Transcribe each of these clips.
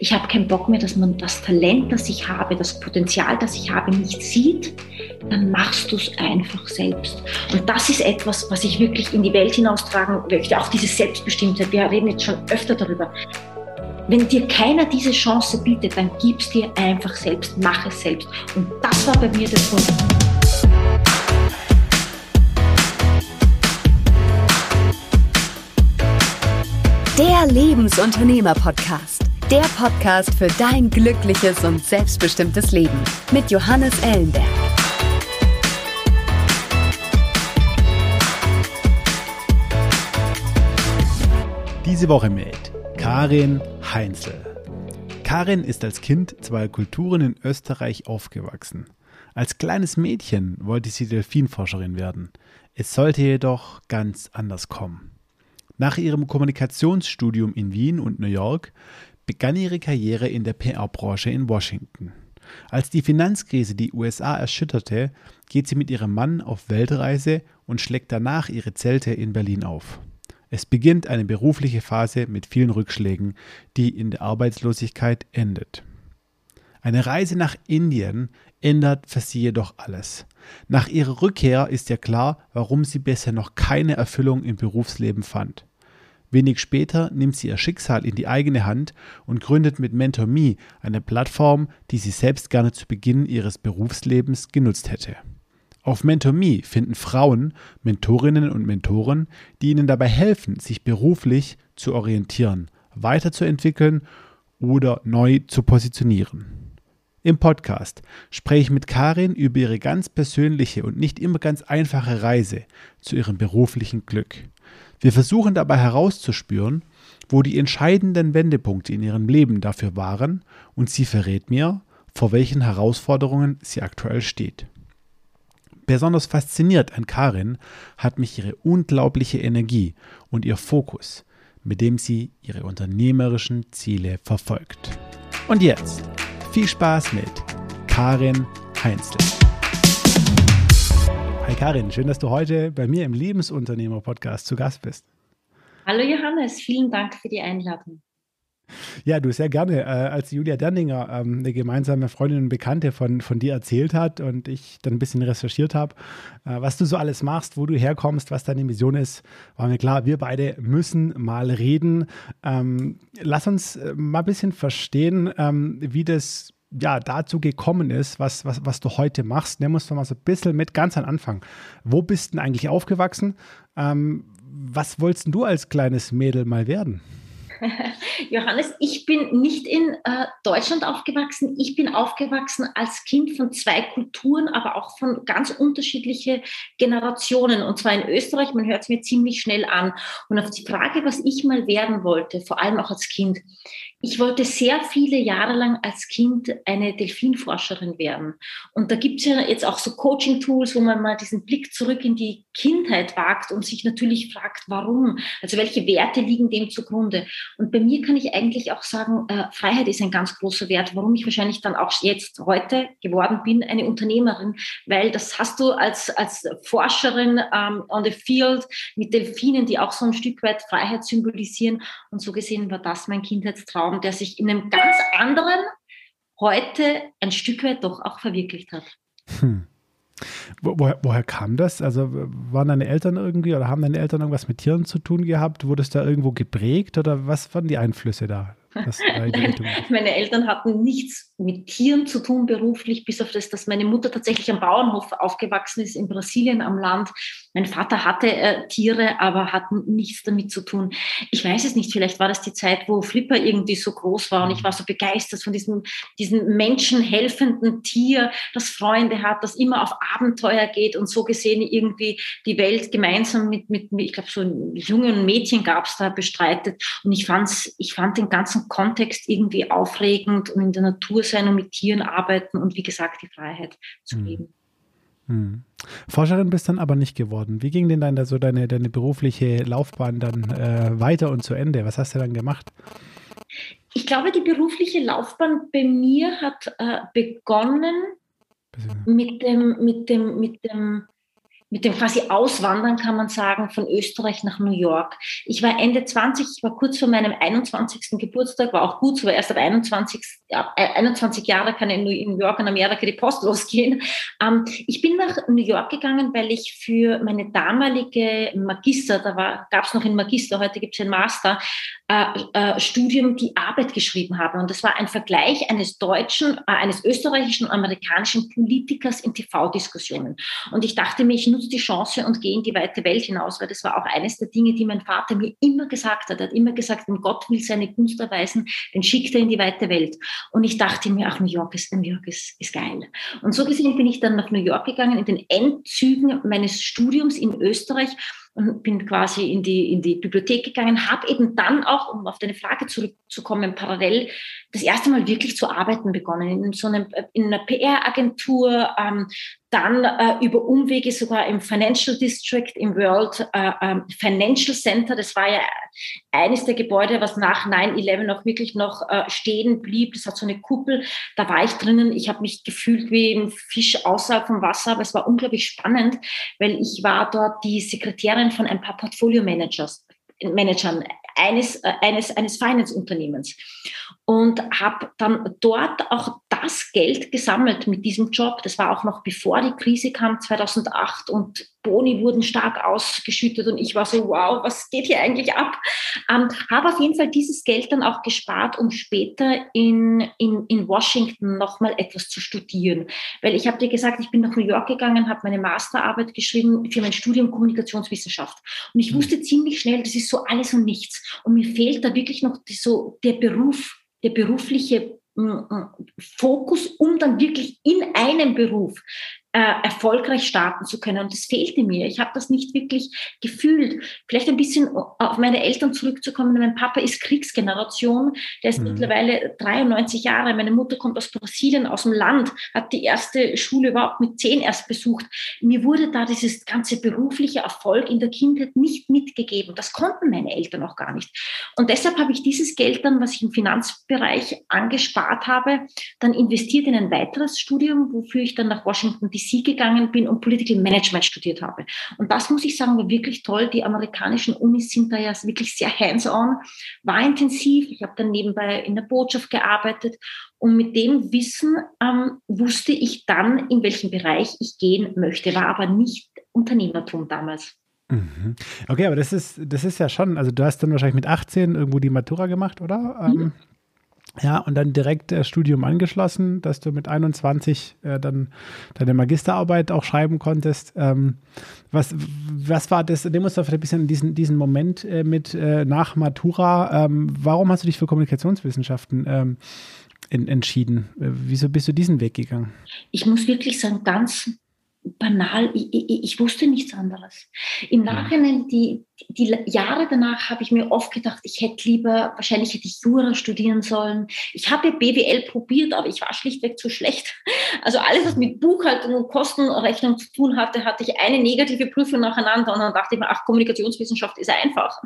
ich habe keinen Bock mehr, dass man das Talent, das ich habe, das Potenzial, das ich habe, nicht sieht, dann machst du es einfach selbst. Und das ist etwas, was ich wirklich in die Welt hinaustragen möchte, auch diese Selbstbestimmtheit. Wir reden jetzt schon öfter darüber. Wenn dir keiner diese Chance bietet, dann gib's dir einfach selbst, mach es selbst. Und das war bei mir der Punkt. Der Lebensunternehmer-Podcast. Der Podcast für dein glückliches und selbstbestimmtes Leben mit Johannes Ellenberg. Diese Woche mit Karin Heinzel. Karin ist als Kind zweier Kulturen in Österreich aufgewachsen. Als kleines Mädchen wollte sie Delfinforscherin werden. Es sollte jedoch ganz anders kommen. Nach ihrem Kommunikationsstudium in Wien und New York begann ihre Karriere in der PR-Branche in Washington. Als die Finanzkrise die USA erschütterte, geht sie mit ihrem Mann auf Weltreise und schlägt danach ihre Zelte in Berlin auf. Es beginnt eine berufliche Phase mit vielen Rückschlägen, die in der Arbeitslosigkeit endet. Eine Reise nach Indien ändert für sie jedoch alles. Nach ihrer Rückkehr ist ihr klar, warum sie bisher noch keine Erfüllung im Berufsleben fand. Wenig später nimmt sie ihr Schicksal in die eigene Hand und gründet mit MentorMe eine Plattform, die sie selbst gerne zu Beginn ihres Berufslebens genutzt hätte. Auf MentorMe finden Frauen Mentorinnen und Mentoren, die ihnen dabei helfen, sich beruflich zu orientieren, weiterzuentwickeln oder neu zu positionieren. Im Podcast spreche ich mit Karin über ihre ganz persönliche und nicht immer ganz einfache Reise zu ihrem beruflichen Glück. Wir versuchen dabei herauszuspüren, wo die entscheidenden Wendepunkte in ihrem Leben dafür waren und sie verrät mir, vor welchen Herausforderungen sie aktuell steht. Besonders fasziniert an Karin hat mich ihre unglaubliche Energie und ihr Fokus, mit dem sie ihre unternehmerischen Ziele verfolgt. Und jetzt viel Spaß mit Karin Heinzl. Hi Karin, schön, dass du heute bei mir im Lebensunternehmer-Podcast zu Gast bist. Hallo Johannes, vielen Dank für die Einladung. Ja, du sehr gerne. Äh, als Julia Derninger, ähm, eine gemeinsame Freundin und Bekannte von, von dir erzählt hat und ich dann ein bisschen recherchiert habe, äh, was du so alles machst, wo du herkommst, was deine Mission ist, war mir klar, wir beide müssen mal reden. Ähm, lass uns äh, mal ein bisschen verstehen, ähm, wie das ja, dazu gekommen ist, was, was, was du heute machst. Nimm uns doch mal so ein bisschen mit ganz am Anfang. Wo bist denn eigentlich aufgewachsen? Ähm, was wolltest du als kleines Mädel mal werden? Johannes, ich bin nicht in äh, Deutschland aufgewachsen. Ich bin aufgewachsen als Kind von zwei Kulturen, aber auch von ganz unterschiedlichen Generationen. Und zwar in Österreich, man hört es mir ziemlich schnell an. Und auf die Frage, was ich mal werden wollte, vor allem auch als Kind, ich wollte sehr viele Jahre lang als Kind eine Delfinforscherin werden. Und da gibt es ja jetzt auch so Coaching-Tools, wo man mal diesen Blick zurück in die Kindheit wagt und sich natürlich fragt, warum? Also welche Werte liegen dem zugrunde? Und bei mir kann ich eigentlich auch sagen, äh, Freiheit ist ein ganz großer Wert, warum ich wahrscheinlich dann auch jetzt heute geworden bin, eine Unternehmerin, weil das hast du als, als Forscherin ähm, on the field mit Delfinen, die auch so ein Stück weit Freiheit symbolisieren. Und so gesehen war das mein Kindheitstraum, der sich in einem ganz anderen heute ein Stück weit doch auch verwirklicht hat. Hm. Woher, woher, kam das? Also waren deine Eltern irgendwie oder haben deine Eltern irgendwas mit Tieren zu tun gehabt? Wurde es da irgendwo geprägt oder was waren die Einflüsse da? meine Eltern hatten nichts mit Tieren zu tun beruflich, bis auf das, dass meine Mutter tatsächlich am Bauernhof aufgewachsen ist in Brasilien am Land. Mein Vater hatte äh, Tiere, aber hat nichts damit zu tun. Ich weiß es nicht, vielleicht war das die Zeit, wo Flipper irgendwie so groß war und ich mhm. war so begeistert von diesem, diesem menschenhelfenden Tier, das Freunde hat, das immer auf Abenteuer geht und so gesehen irgendwie die Welt gemeinsam mit, mit ich glaube, so jungen Mädchen gab es da bestreitet. Und ich, fand's, ich fand den ganzen Kontext irgendwie aufregend und in der Natur sein und mit Tieren arbeiten und wie gesagt die Freiheit zu mhm. leben. Hm. Forscherin bist dann aber nicht geworden. Wie ging denn dann so deine, deine berufliche Laufbahn dann äh, weiter und zu Ende? Was hast du dann gemacht? Ich glaube, die berufliche Laufbahn bei mir hat äh, begonnen mit dem, mit dem, mit dem mit dem quasi Auswandern, kann man sagen, von Österreich nach New York. Ich war Ende 20, ich war kurz vor meinem 21. Geburtstag, war auch gut, so erst ab 21, ab 21 Jahre kann in New York in Amerika die Post losgehen. Ähm, ich bin nach New York gegangen, weil ich für meine damalige Magister, da gab es noch ein Magister, heute gibt es ein Master, äh, äh, Studium die Arbeit geschrieben habe. Und das war ein Vergleich eines deutschen, äh, eines österreichischen und amerikanischen Politikers in TV-Diskussionen. Und ich dachte mir, ich nutze die Chance und gehe in die weite Welt hinaus, weil das war auch eines der Dinge, die mein Vater mir immer gesagt hat. Er hat immer gesagt, wenn Gott will seine Gunst erweisen, dann schickt er in die weite Welt. Und ich dachte mir, ach, New York ist, New York ist, ist geil. Und so gesehen bin ich dann nach New York gegangen, in den Endzügen meines Studiums in Österreich und bin quasi in die, in die Bibliothek gegangen, habe eben dann auch, um auf deine Frage zurückzukommen, parallel das erste Mal wirklich zu arbeiten begonnen, in so einem, in einer PR-Agentur, ähm, dann äh, über Umwege sogar im Financial District, im World äh, äh, Financial Center. Das war ja eines der Gebäude, was nach 9-11 auch wirklich noch äh, stehen blieb. Das hat so eine Kuppel. Da war ich drinnen. Ich habe mich gefühlt wie ein Fisch außerhalb vom Wasser, aber es war unglaublich spannend, weil ich war dort die Sekretärin von ein paar Portfolio-Managers. Managern eines, äh, eines, eines Finance-Unternehmens und habe dann dort auch das Geld gesammelt mit diesem Job. Das war auch noch bevor die Krise kam, 2008 und Boni wurden stark ausgeschüttet und ich war so, wow, was geht hier eigentlich ab? Ähm, habe auf jeden Fall dieses Geld dann auch gespart, um später in, in, in Washington nochmal etwas zu studieren. Weil ich habe dir gesagt, ich bin nach New York gegangen, habe meine Masterarbeit geschrieben für mein Studium Kommunikationswissenschaft. Und ich hm. wusste ziemlich schnell, das ist so alles und nichts. Und mir fehlt da wirklich noch so der Beruf, der berufliche Fokus, um dann wirklich in einem Beruf äh, erfolgreich starten zu können. Und das fehlte mir. Ich habe das nicht wirklich gefühlt. Vielleicht ein bisschen auf meine Eltern zurückzukommen. Mein Papa ist Kriegsgeneration. Der ist mhm. mittlerweile 93 Jahre. Meine Mutter kommt aus Brasilien, aus dem Land, hat die erste Schule überhaupt mit zehn erst besucht. Mir wurde da dieses ganze berufliche Erfolg in der Kindheit nicht mitgegeben. Das konnten meine Eltern auch gar nicht. Und deshalb habe ich dieses Geld dann, was ich im Finanzbereich angespart habe, dann investiert in ein weiteres Studium, wofür ich dann nach Washington DC DC gegangen bin und Political Management studiert habe. Und das muss ich sagen, war wirklich toll. Die amerikanischen Unis sind da ja wirklich sehr hands-on, war intensiv. Ich habe dann nebenbei in der Botschaft gearbeitet und mit dem Wissen ähm, wusste ich dann, in welchen Bereich ich gehen möchte, war aber nicht Unternehmertum damals. Mhm. Okay, aber das ist, das ist ja schon, also du hast dann wahrscheinlich mit 18 irgendwo die Matura gemacht, oder? Mhm. Ja, und dann direkt das Studium angeschlossen, dass du mit 21 äh, dann deine Magisterarbeit auch schreiben konntest. Ähm, was, was war das? Nehmen uns da vielleicht ein bisschen diesen, diesen Moment äh, mit äh, nach Matura. Ähm, warum hast du dich für Kommunikationswissenschaften ähm, in, entschieden? Äh, wieso bist du diesen Weg gegangen? Ich muss wirklich sagen, ganz banal, ich, ich, ich, wusste nichts anderes. Im Nachhinein, die, die Jahre danach habe ich mir oft gedacht, ich hätte lieber, wahrscheinlich hätte ich Jura studieren sollen. Ich habe BWL probiert, aber ich war schlichtweg zu schlecht. Also alles, was mit Buchhaltung und Kostenrechnung zu tun hatte, hatte ich eine negative Prüfung nacheinander und dann dachte ich mir, ach, Kommunikationswissenschaft ist einfach.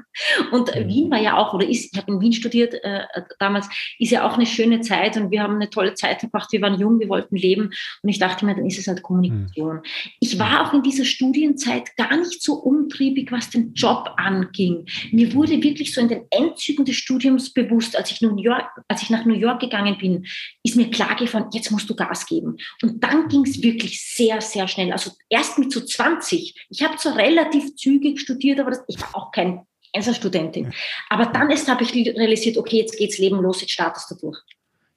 Und mhm. Wien war ja auch, oder ist, ich habe in Wien studiert äh, damals, ist ja auch eine schöne Zeit und wir haben eine tolle Zeit verbracht. Wir waren jung, wir wollten leben und ich dachte mir, dann ist es halt Kommunikation. Mhm. Ich war auch in dieser Studienzeit gar nicht so umtriebig, was den Job anging. Mir wurde wirklich so in den Endzügen des Studiums bewusst, als ich, New York, als ich nach New York gegangen bin, ist mir klar geworden, jetzt musst du Gas geben. Und dann ging es wirklich sehr, sehr schnell. Also erst mit so 20. Ich habe zwar relativ zügig studiert, aber das, ich war auch kein Einzelstudentin. Aber dann erst habe ich realisiert, okay, jetzt geht's Leben los, jetzt startest du durch.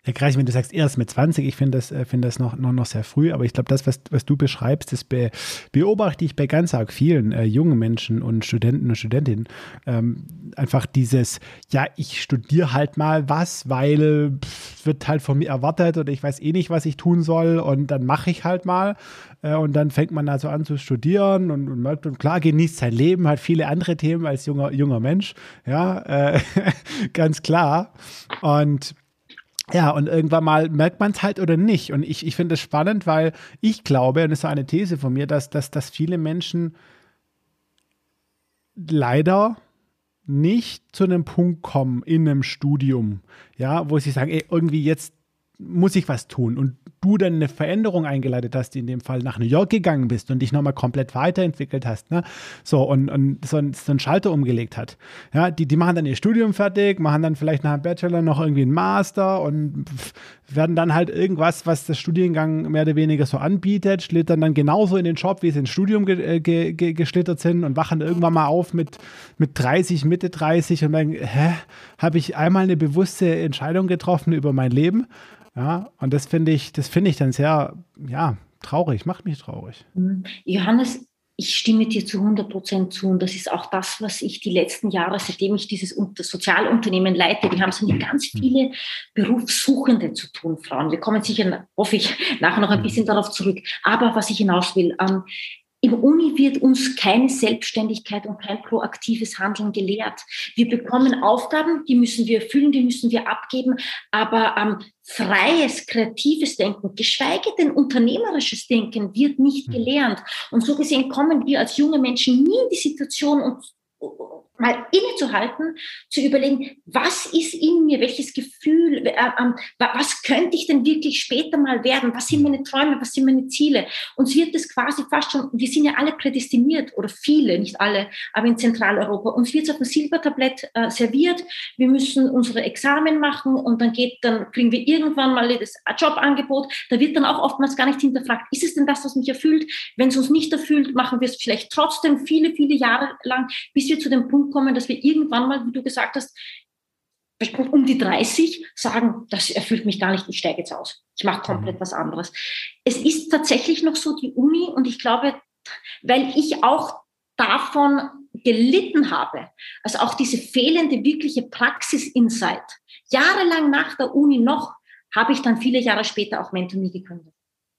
Gerade wenn du sagst, erst mit 20, ich finde das, äh, find das noch, noch, noch sehr früh, aber ich glaube, das, was, was du beschreibst, das be, beobachte ich bei ganz arg vielen äh, jungen Menschen und Studenten und Studentinnen. Ähm, einfach dieses, ja, ich studiere halt mal was, weil pff, wird halt von mir erwartet oder ich weiß eh nicht, was ich tun soll und dann mache ich halt mal. Äh, und dann fängt man also an zu studieren und, und, und klar genießt sein Leben, hat viele andere Themen als junger, junger Mensch, ja, äh, ganz klar. Und ja, und irgendwann mal merkt man es halt oder nicht. Und ich, ich finde es spannend, weil ich glaube, und das ist eine These von mir, dass, dass, dass viele Menschen leider nicht zu einem Punkt kommen in einem Studium, ja, wo sie sagen, ey, irgendwie jetzt muss ich was tun. Und du dann eine Veränderung eingeleitet hast, in dem Fall nach New York gegangen bist und dich nochmal komplett weiterentwickelt hast, ne? So, und, und so, so einen Schalter umgelegt hat. Ja, die, die machen dann ihr Studium fertig, machen dann vielleicht nach einem Bachelor noch irgendwie einen Master und werden dann halt irgendwas, was der Studiengang mehr oder weniger so anbietet, schlittern dann genauso in den Job, wie sie ins Studium ge, äh, ge, ge, geschlittert sind und wachen irgendwann mal auf mit, mit 30, Mitte 30 und denken, hä, habe ich einmal eine bewusste Entscheidung getroffen über mein Leben? Ja, und das finde ich, das finde ich dann sehr, ja, traurig, macht mich traurig. Mhm. Johannes, ich stimme dir zu 100 Prozent zu. Und das ist auch das, was ich die letzten Jahre, seitdem ich dieses Sozialunternehmen leite, wir haben es mit ganz hm. viele Berufssuchende zu tun, Frauen. Wir kommen sicher, hoffe ich, nachher noch ein hm. bisschen darauf zurück. Aber was ich hinaus will, ähm, im Uni wird uns keine Selbstständigkeit und kein proaktives Handeln gelehrt. Wir bekommen Aufgaben, die müssen wir erfüllen, die müssen wir abgeben, aber ähm, freies, kreatives Denken, geschweige denn unternehmerisches Denken wird nicht hm. gelernt. Und so gesehen kommen wir als junge Menschen nie in die Situation, uns mal innezuhalten, zu überlegen, was ist in mir, welches Gefühl, äh, äh, was könnte ich denn wirklich später mal werden, was sind meine Träume, was sind meine Ziele. Uns wird es quasi fast schon, wir sind ja alle prädestiniert oder viele, nicht alle, aber in Zentraleuropa, uns wird es auf dem Silbertablett äh, serviert, wir müssen unsere Examen machen und dann geht, dann kriegen wir irgendwann mal das Jobangebot, da wird dann auch oftmals gar nicht hinterfragt, ist es denn das, was mich erfüllt? Wenn es uns nicht erfüllt, machen wir es vielleicht trotzdem viele, viele Jahre lang, bis wir zu dem Punkt kommen, dass wir irgendwann mal, wie du gesagt hast, um die 30 sagen, das erfüllt mich gar nicht, ich steige jetzt aus. Ich mache komplett mhm. was anderes. Es ist tatsächlich noch so die Uni und ich glaube, weil ich auch davon gelitten habe, also auch diese fehlende wirkliche Praxis-Insight, jahrelang nach der Uni noch, habe ich dann viele Jahre später auch Mentor nie gegründet.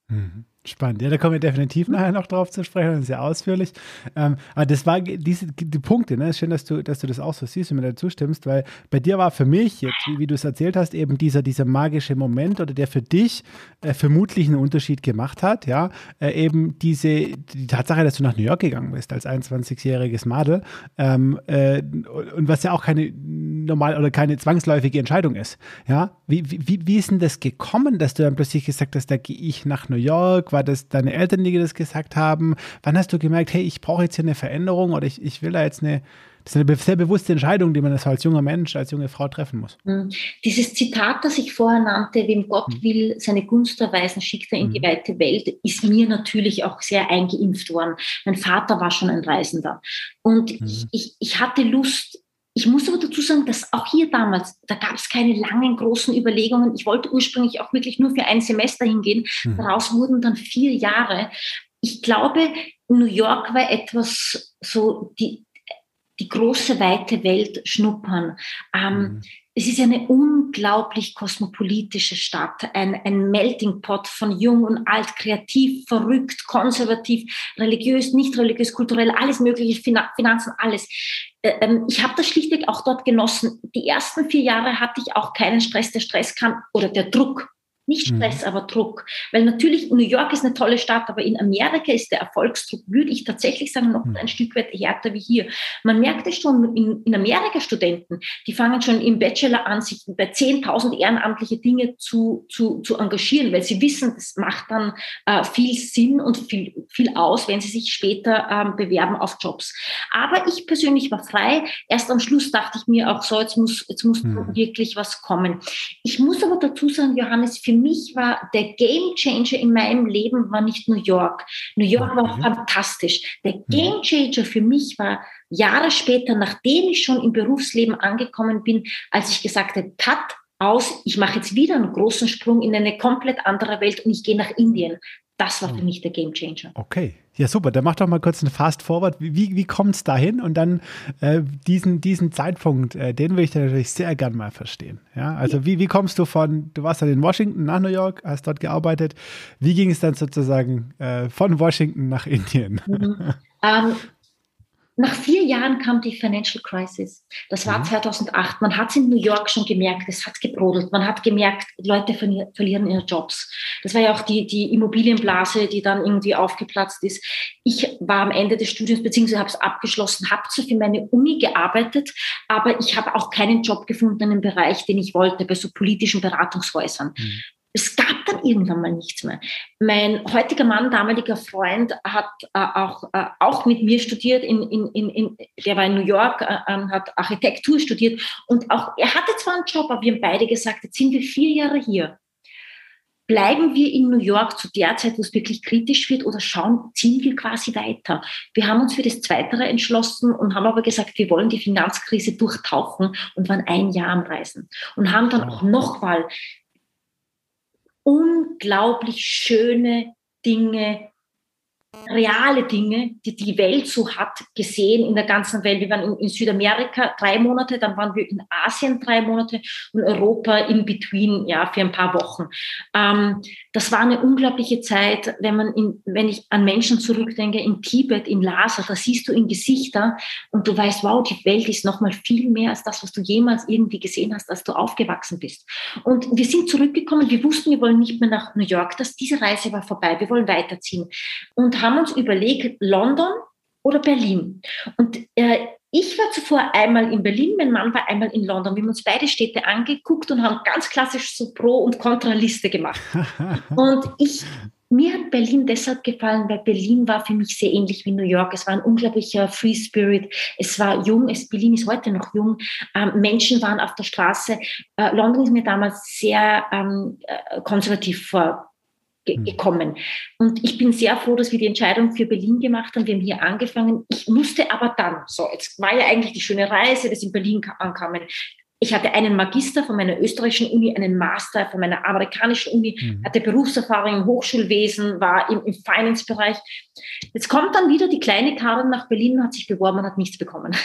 Mhm. Spannend. Ja, da kommen wir definitiv nachher noch drauf zu sprechen, sehr ausführlich. Ähm, aber das war diese die Punkte, ne? Schön, dass du, dass du das auch so siehst und mir dazu stimmst, weil bei dir war für mich, jetzt, wie, wie du es erzählt hast, eben dieser, dieser magische Moment oder der für dich äh, vermutlich einen Unterschied gemacht hat, ja, äh, eben diese, die Tatsache, dass du nach New York gegangen bist als 21-jähriges Madel ähm, äh, und was ja auch keine normal oder keine zwangsläufige Entscheidung ist. Ja, wie, wie, wie ist denn das gekommen, dass du dann plötzlich gesagt hast, da gehe ich nach New York? War das deine Eltern, die dir das gesagt haben? Wann hast du gemerkt, hey, ich brauche jetzt hier eine Veränderung oder ich, ich will da jetzt eine, das ist eine sehr bewusste Entscheidung, die man als junger Mensch, als junge Frau treffen muss. Hm. Dieses Zitat, das ich vorher nannte, wem Gott mhm. will, seine Gunst erweisen, schickt er in mhm. die weite Welt, ist mir natürlich auch sehr eingeimpft worden. Mein Vater war schon ein Reisender. Und mhm. ich, ich hatte Lust, ich muss aber dazu sagen, dass auch hier damals, da gab es keine langen, großen Überlegungen. Ich wollte ursprünglich auch wirklich nur für ein Semester hingehen. Mhm. Daraus wurden dann vier Jahre. Ich glaube, New York war etwas so die, die große, weite Welt schnuppern. Ähm, mhm. Es ist eine unglaublich kosmopolitische Stadt, ein, ein Melting Pot von jung und alt, kreativ, verrückt, konservativ, religiös, nicht religiös, kulturell, alles mögliche, Finanzen, alles. Äh, ähm, ich habe das schlichtweg auch dort genossen. Die ersten vier Jahre hatte ich auch keinen Stress. Der Stress kam oder der Druck nicht mhm. Stress, mhm. aber Druck. Weil natürlich, New York ist eine tolle Stadt, aber in Amerika ist der Erfolgsdruck, würde ich tatsächlich sagen, noch mhm. ein Stück weit härter wie hier. Man merkt es schon in, in Amerika Studenten, die fangen schon im Bachelor an, sich bei 10.000 ehrenamtliche Dinge zu, zu, zu engagieren, weil sie wissen, das macht dann äh, viel Sinn und viel, viel aus, wenn sie sich später ähm, bewerben auf Jobs. Aber ich persönlich war frei. Erst am Schluss dachte ich mir auch so, jetzt muss, jetzt muss mhm. wirklich was kommen. Ich muss aber dazu sagen, Johannes, für für mich war der Game Changer in meinem Leben war nicht New York. New York war fantastisch. Der mhm. Game Changer für mich war Jahre später, nachdem ich schon im Berufsleben angekommen bin, als ich gesagt habe, Cut aus, ich mache jetzt wieder einen großen Sprung in eine komplett andere Welt und ich gehe nach Indien. Das war für mhm. mich der Game Changer. Okay, ja, super. Dann mach doch mal kurz einen Fast Forward. Wie, wie kommt es dahin? Und dann äh, diesen, diesen Zeitpunkt, äh, den will ich natürlich sehr gern mal verstehen. Ja, also wie, wie kommst du von, du warst dann in Washington nach New York, hast dort gearbeitet. Wie ging es dann sozusagen äh, von Washington nach Indien? Mhm. Ähm, nach vier Jahren kam die Financial Crisis. Das war mhm. 2008. Man hat es in New York schon gemerkt, es hat gebrodelt. Man hat gemerkt, Leute verlieren ihre Jobs. Das war ja auch die, die Immobilienblase, die dann irgendwie aufgeplatzt ist. Ich war am Ende des Studiums, beziehungsweise habe es abgeschlossen, habe zwar für meine Uni gearbeitet, aber ich habe auch keinen Job gefunden in einem Bereich, den ich wollte, bei so politischen Beratungshäusern. Mhm. Es gab dann irgendwann mal nichts mehr. Mein heutiger Mann, damaliger Freund, hat äh, auch, äh, auch mit mir studiert, in, in, in, in, der war in New York, äh, ähm, hat Architektur studiert und auch er hatte zwar einen Job, aber wir haben beide gesagt, jetzt sind wir vier Jahre hier bleiben wir in New York zu der Zeit, wo es wirklich kritisch wird, oder schauen, ziehen wir quasi weiter? Wir haben uns für das Zweitere entschlossen und haben aber gesagt, wir wollen die Finanzkrise durchtauchen und waren ein Jahr am Reisen und haben dann auch nochmal unglaublich schöne Dinge reale Dinge, die die Welt so hat, gesehen in der ganzen Welt. Wir waren in, Südamerika drei Monate, dann waren wir in Asien drei Monate und Europa in between, ja, für ein paar Wochen. Ähm, das war eine unglaubliche Zeit, wenn man in, wenn ich an Menschen zurückdenke, in Tibet, in Lhasa, da siehst du in Gesichter und du weißt, wow, die Welt ist noch mal viel mehr als das, was du jemals irgendwie gesehen hast, als du aufgewachsen bist. Und wir sind zurückgekommen, wir wussten, wir wollen nicht mehr nach New York, dass diese Reise war vorbei, wir wollen weiterziehen und haben uns überlegt, London oder Berlin. Und äh, ich war zuvor einmal in Berlin, mein Mann war einmal in London. Wir haben uns beide Städte angeguckt und haben ganz klassisch so Pro- und Kontraliste gemacht. und ich, mir hat Berlin deshalb gefallen, weil Berlin war für mich sehr ähnlich wie New York. Es war ein unglaublicher Free Spirit. Es war jung. Es, Berlin ist heute noch jung. Ähm, Menschen waren auf der Straße. Äh, London ist mir damals sehr ähm, äh, konservativ vor hm. gekommen. Und ich bin sehr froh, dass wir die Entscheidung für Berlin gemacht haben. Wir haben hier angefangen. Ich musste aber dann, so, jetzt war ja eigentlich die schöne Reise, dass in Berlin ankamen. Ich hatte einen Magister von meiner österreichischen Uni, einen Master von meiner amerikanischen Uni, mhm. hatte Berufserfahrung im Hochschulwesen, war im, im Finance-Bereich. Jetzt kommt dann wieder die kleine Karin nach Berlin und hat sich beworben und hat nichts bekommen.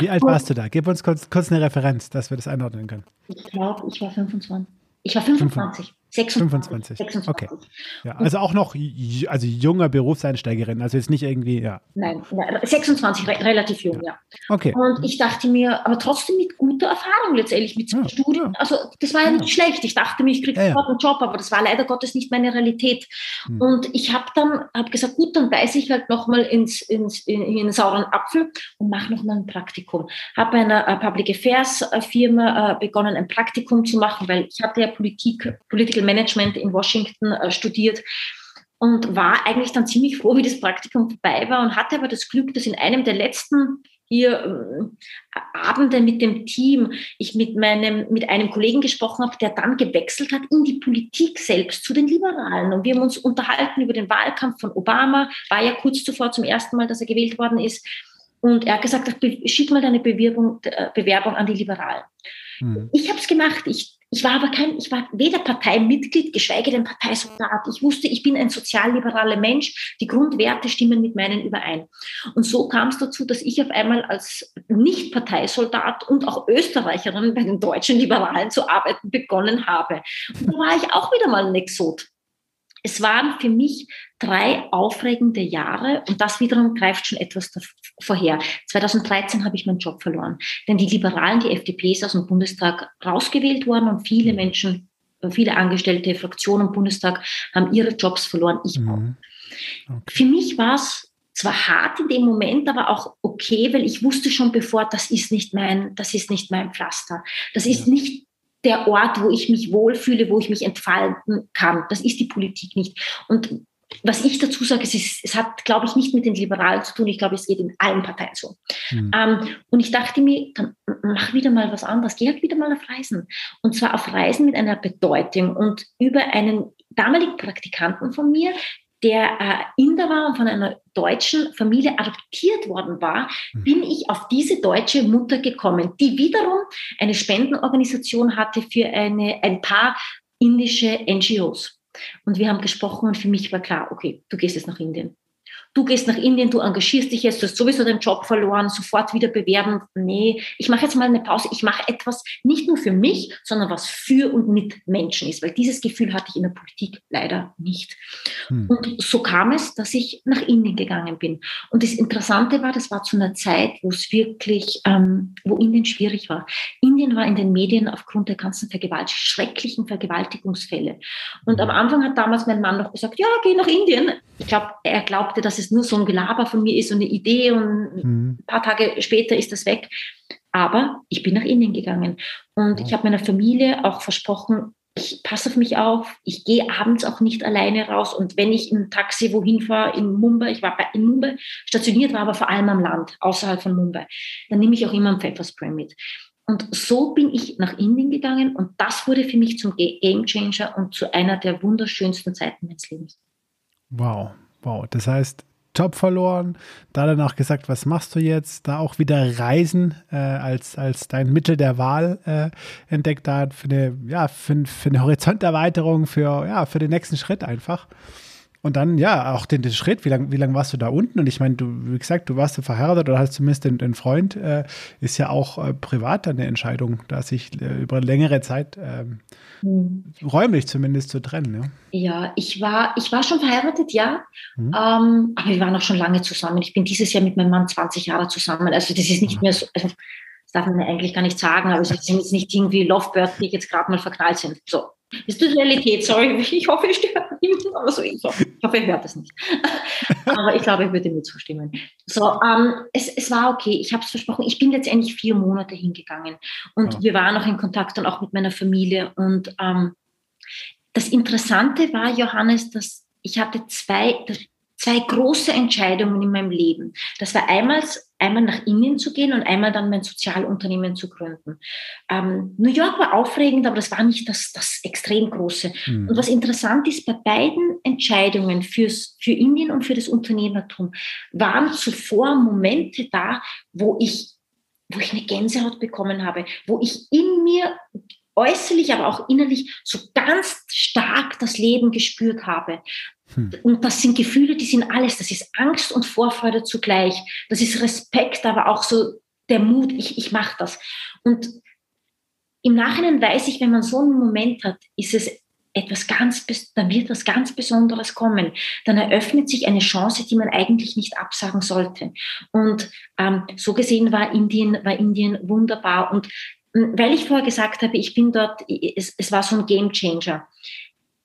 Wie alt warst du da? Gib uns kurz, kurz eine Referenz, dass wir das einordnen können. Ich glaube, ich war 25. Ich war 25. 26. 25. 26. Okay. Ja, also auch noch also junger Berufseinsteigerin, also jetzt nicht irgendwie, ja. Nein, 26, re relativ jung, ja. ja. Okay. Und ich dachte mir, aber trotzdem mit guter Erfahrung letztendlich, mit ja, Studien. Also das war ja nicht schlecht. Ich dachte mir, ich kriege sofort einen Job, aber das war leider Gottes nicht meine Realität. Hm. Und ich habe dann hab gesagt, gut, dann beiße ich halt nochmal ins, ins, in, in einen sauren Apfel und mache nochmal ein Praktikum. Habe bei einer uh, Public Affairs äh, Firma uh, begonnen, ein Praktikum zu machen, weil ich hatte ja Politik, Political Management in Washington äh, studiert und war eigentlich dann ziemlich froh, wie das Praktikum vorbei war und hatte aber das Glück, dass in einem der letzten hier äh, Abende mit dem Team ich mit meinem mit einem Kollegen gesprochen habe, der dann gewechselt hat in die Politik selbst zu den Liberalen und wir haben uns unterhalten über den Wahlkampf von Obama, war ja kurz zuvor zum ersten Mal, dass er gewählt worden ist und er hat gesagt, schick mal deine Bewerbung, äh, Bewerbung an die Liberalen. Mhm. Ich habe es gemacht. Ich ich war aber kein, ich war weder Parteimitglied, geschweige denn Parteisoldat. Ich wusste, ich bin ein sozialliberaler Mensch. Die Grundwerte stimmen mit meinen überein. Und so kam es dazu, dass ich auf einmal als Nicht-Parteisoldat und auch Österreicherin bei den deutschen Liberalen zu arbeiten begonnen habe. Und da war ich auch wieder mal ein Exot. Es waren für mich drei aufregende Jahre und das wiederum greift schon etwas vorher. 2013 habe ich meinen Job verloren, denn die Liberalen, die FDP ist aus dem Bundestag rausgewählt worden und viele mhm. Menschen, viele Angestellte, Fraktionen im Bundestag haben ihre Jobs verloren, ich auch. Mhm. Okay. Für mich war es zwar hart in dem Moment, aber auch okay, weil ich wusste schon bevor, das ist nicht mein, das ist nicht mein Pflaster. Das ist ja. nicht der Ort, wo ich mich wohlfühle, wo ich mich entfalten kann. Das ist die Politik nicht. Und was ich dazu sage, es, ist, es hat, glaube ich, nicht mit den Liberalen zu tun. Ich glaube, es geht in allen Parteien so. Mhm. Ähm, und ich dachte mir, dann mach wieder mal was anderes. Geh halt wieder mal auf Reisen. Und zwar auf Reisen mit einer Bedeutung. Und über einen damaligen Praktikanten von mir, der äh, Inder war und von einer deutschen Familie adoptiert worden war, mhm. bin ich auf diese deutsche Mutter gekommen, die wiederum eine Spendenorganisation hatte für eine, ein paar indische NGOs. Und wir haben gesprochen und für mich war klar, okay, du gehst jetzt nach Indien du gehst nach Indien, du engagierst dich jetzt, du hast sowieso den Job verloren, sofort wieder bewerben. Nee, ich mache jetzt mal eine Pause. Ich mache etwas nicht nur für mich, sondern was für und mit Menschen ist, weil dieses Gefühl hatte ich in der Politik leider nicht. Hm. Und so kam es, dass ich nach Indien gegangen bin. Und das Interessante war, das war zu einer Zeit, wo es wirklich, ähm, wo Indien schwierig war. Indien war in den Medien aufgrund der ganzen Vergewalt schrecklichen Vergewaltigungsfälle. Und am Anfang hat damals mein Mann noch gesagt, ja, geh nach Indien. Ich glaube, er glaubte, dass es es nur so ein Gelaber von mir ist und eine Idee und mhm. ein paar Tage später ist das weg. Aber ich bin nach Indien gegangen und ich habe meiner Familie auch versprochen, ich passe auf mich auf, ich gehe abends auch nicht alleine raus und wenn ich im Taxi wohin fahre, in Mumbai, ich war bei, in Mumbai stationiert, war aber vor allem am Land, außerhalb von Mumbai, dann nehme ich auch immer ein Pfefferspray mit. Und so bin ich nach Indien gegangen und das wurde für mich zum Game Changer und zu einer der wunderschönsten Zeiten meines Lebens. Wow, wow. Das heißt, Job verloren, da dann auch gesagt, was machst du jetzt? Da auch wieder Reisen äh, als, als dein Mittel der Wahl äh, entdeckt hat für eine, ja, für, für eine Horizonterweiterung, für, ja, für den nächsten Schritt einfach. Und dann, ja, auch den, den Schritt, wie lange wie lang warst du da unten? Und ich meine, du, wie gesagt, du warst verheiratet oder hast zumindest einen, einen Freund, äh, ist ja auch äh, privat eine Entscheidung, da sich äh, über längere Zeit ähm, mhm. räumlich zumindest zu trennen. Ja, ja ich, war, ich war schon verheiratet, ja, mhm. ähm, aber wir waren auch schon lange zusammen. Ich bin dieses Jahr mit meinem Mann 20 Jahre zusammen. Also das ist nicht mhm. mehr so, also, das darf man eigentlich gar nicht sagen, aber es sind jetzt nicht irgendwie Lovebirds, die jetzt gerade mal verknallt sind. So, ist das Realität? Sorry, ich hoffe, ich störe niemanden, aber so, ich, hoffe, ich hört das nicht. aber ich glaube, ich würde mir zustimmen. So, ähm, es, es war okay, ich habe es versprochen. Ich bin letztendlich vier Monate hingegangen und ja. wir waren noch in Kontakt und auch mit meiner Familie. Und ähm, das Interessante war, Johannes, dass ich hatte zwei, zwei große Entscheidungen in meinem Leben. Das war einmal, einmal nach Indien zu gehen und einmal dann mein Sozialunternehmen zu gründen. Ähm, New York war aufregend, aber das war nicht das, das extrem große. Mhm. Und was interessant ist, bei beiden Entscheidungen fürs, für Indien und für das Unternehmertum waren zuvor Momente da, wo ich wo ich eine Gänsehaut bekommen habe, wo ich in mir äußerlich, aber auch innerlich so ganz stark das Leben gespürt habe. Hm. Und das sind Gefühle, die sind alles. Das ist Angst und Vorfreude zugleich. Das ist Respekt, aber auch so der Mut, ich, ich mache das. Und im Nachhinein weiß ich, wenn man so einen Moment hat, ist es etwas ganz, dann wird was ganz Besonderes kommen. Dann eröffnet sich eine Chance, die man eigentlich nicht absagen sollte. Und ähm, so gesehen war Indien, war Indien wunderbar. Und weil ich vorher gesagt habe, ich bin dort, es, es war so ein Game Changer.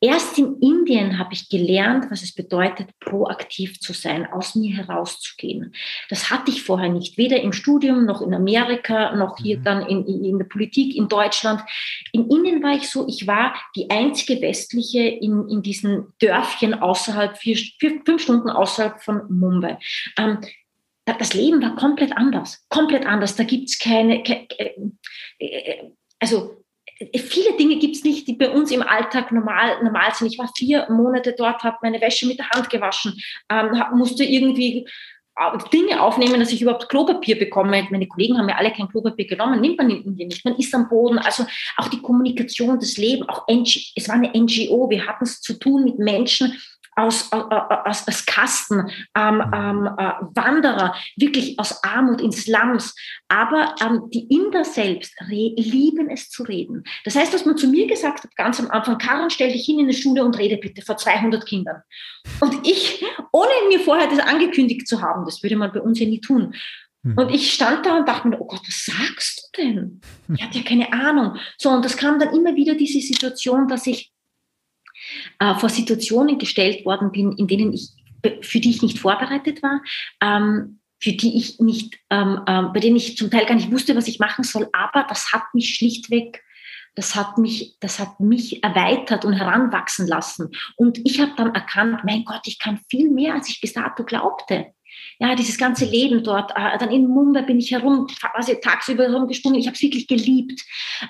Erst in Indien habe ich gelernt, was es bedeutet, proaktiv zu sein, aus mir herauszugehen. Das hatte ich vorher nicht, weder im Studium noch in Amerika, noch hier mhm. dann in, in der Politik in Deutschland. In Indien war ich so, ich war die einzige westliche in, in diesen Dörfchen außerhalb, vier, vier, fünf Stunden außerhalb von Mumbai. Ähm, das Leben war komplett anders, komplett anders. Da gibt's keine, keine äh, also viele Dinge gibt es nicht, die bei uns im Alltag normal, normal sind. Ich war vier Monate dort, habe meine Wäsche mit der Hand gewaschen, ähm, musste irgendwie äh, Dinge aufnehmen, dass ich überhaupt Klopapier bekomme. Meine Kollegen haben ja alle kein Klopapier genommen, nimmt man in Indien nicht. Man ist am Boden. Also auch die Kommunikation, das Leben, auch NG, es war eine NGO. Wir hatten es zu tun mit Menschen, aus, aus, aus Kasten, ähm, ähm, äh, Wanderer, wirklich aus Armut in Slums. Aber ähm, die Inder selbst lieben es zu reden. Das heißt, dass man zu mir gesagt hat, ganz am Anfang, Karin, stell dich hin in die Schule und rede bitte vor 200 Kindern. Und ich, ohne mir vorher das angekündigt zu haben, das würde man bei uns ja nie tun, hm. und ich stand da und dachte mir, oh Gott, was sagst du denn? Ich hatte ja keine Ahnung. So, und das kam dann immer wieder diese Situation, dass ich äh, vor Situationen gestellt worden bin, in denen ich, für die ich nicht vorbereitet war, ähm, für die ich nicht, ähm, äh, bei denen ich zum Teil gar nicht wusste, was ich machen soll, aber das hat mich schlichtweg das hat mich, das hat mich erweitert und heranwachsen lassen. Und ich habe dann erkannt, mein Gott, ich kann viel mehr, als ich bis dato glaubte ja, dieses ganze Leben dort. Äh, dann in Mumbai bin ich herum, quasi tagsüber herumgesprungen. Ich habe es wirklich geliebt.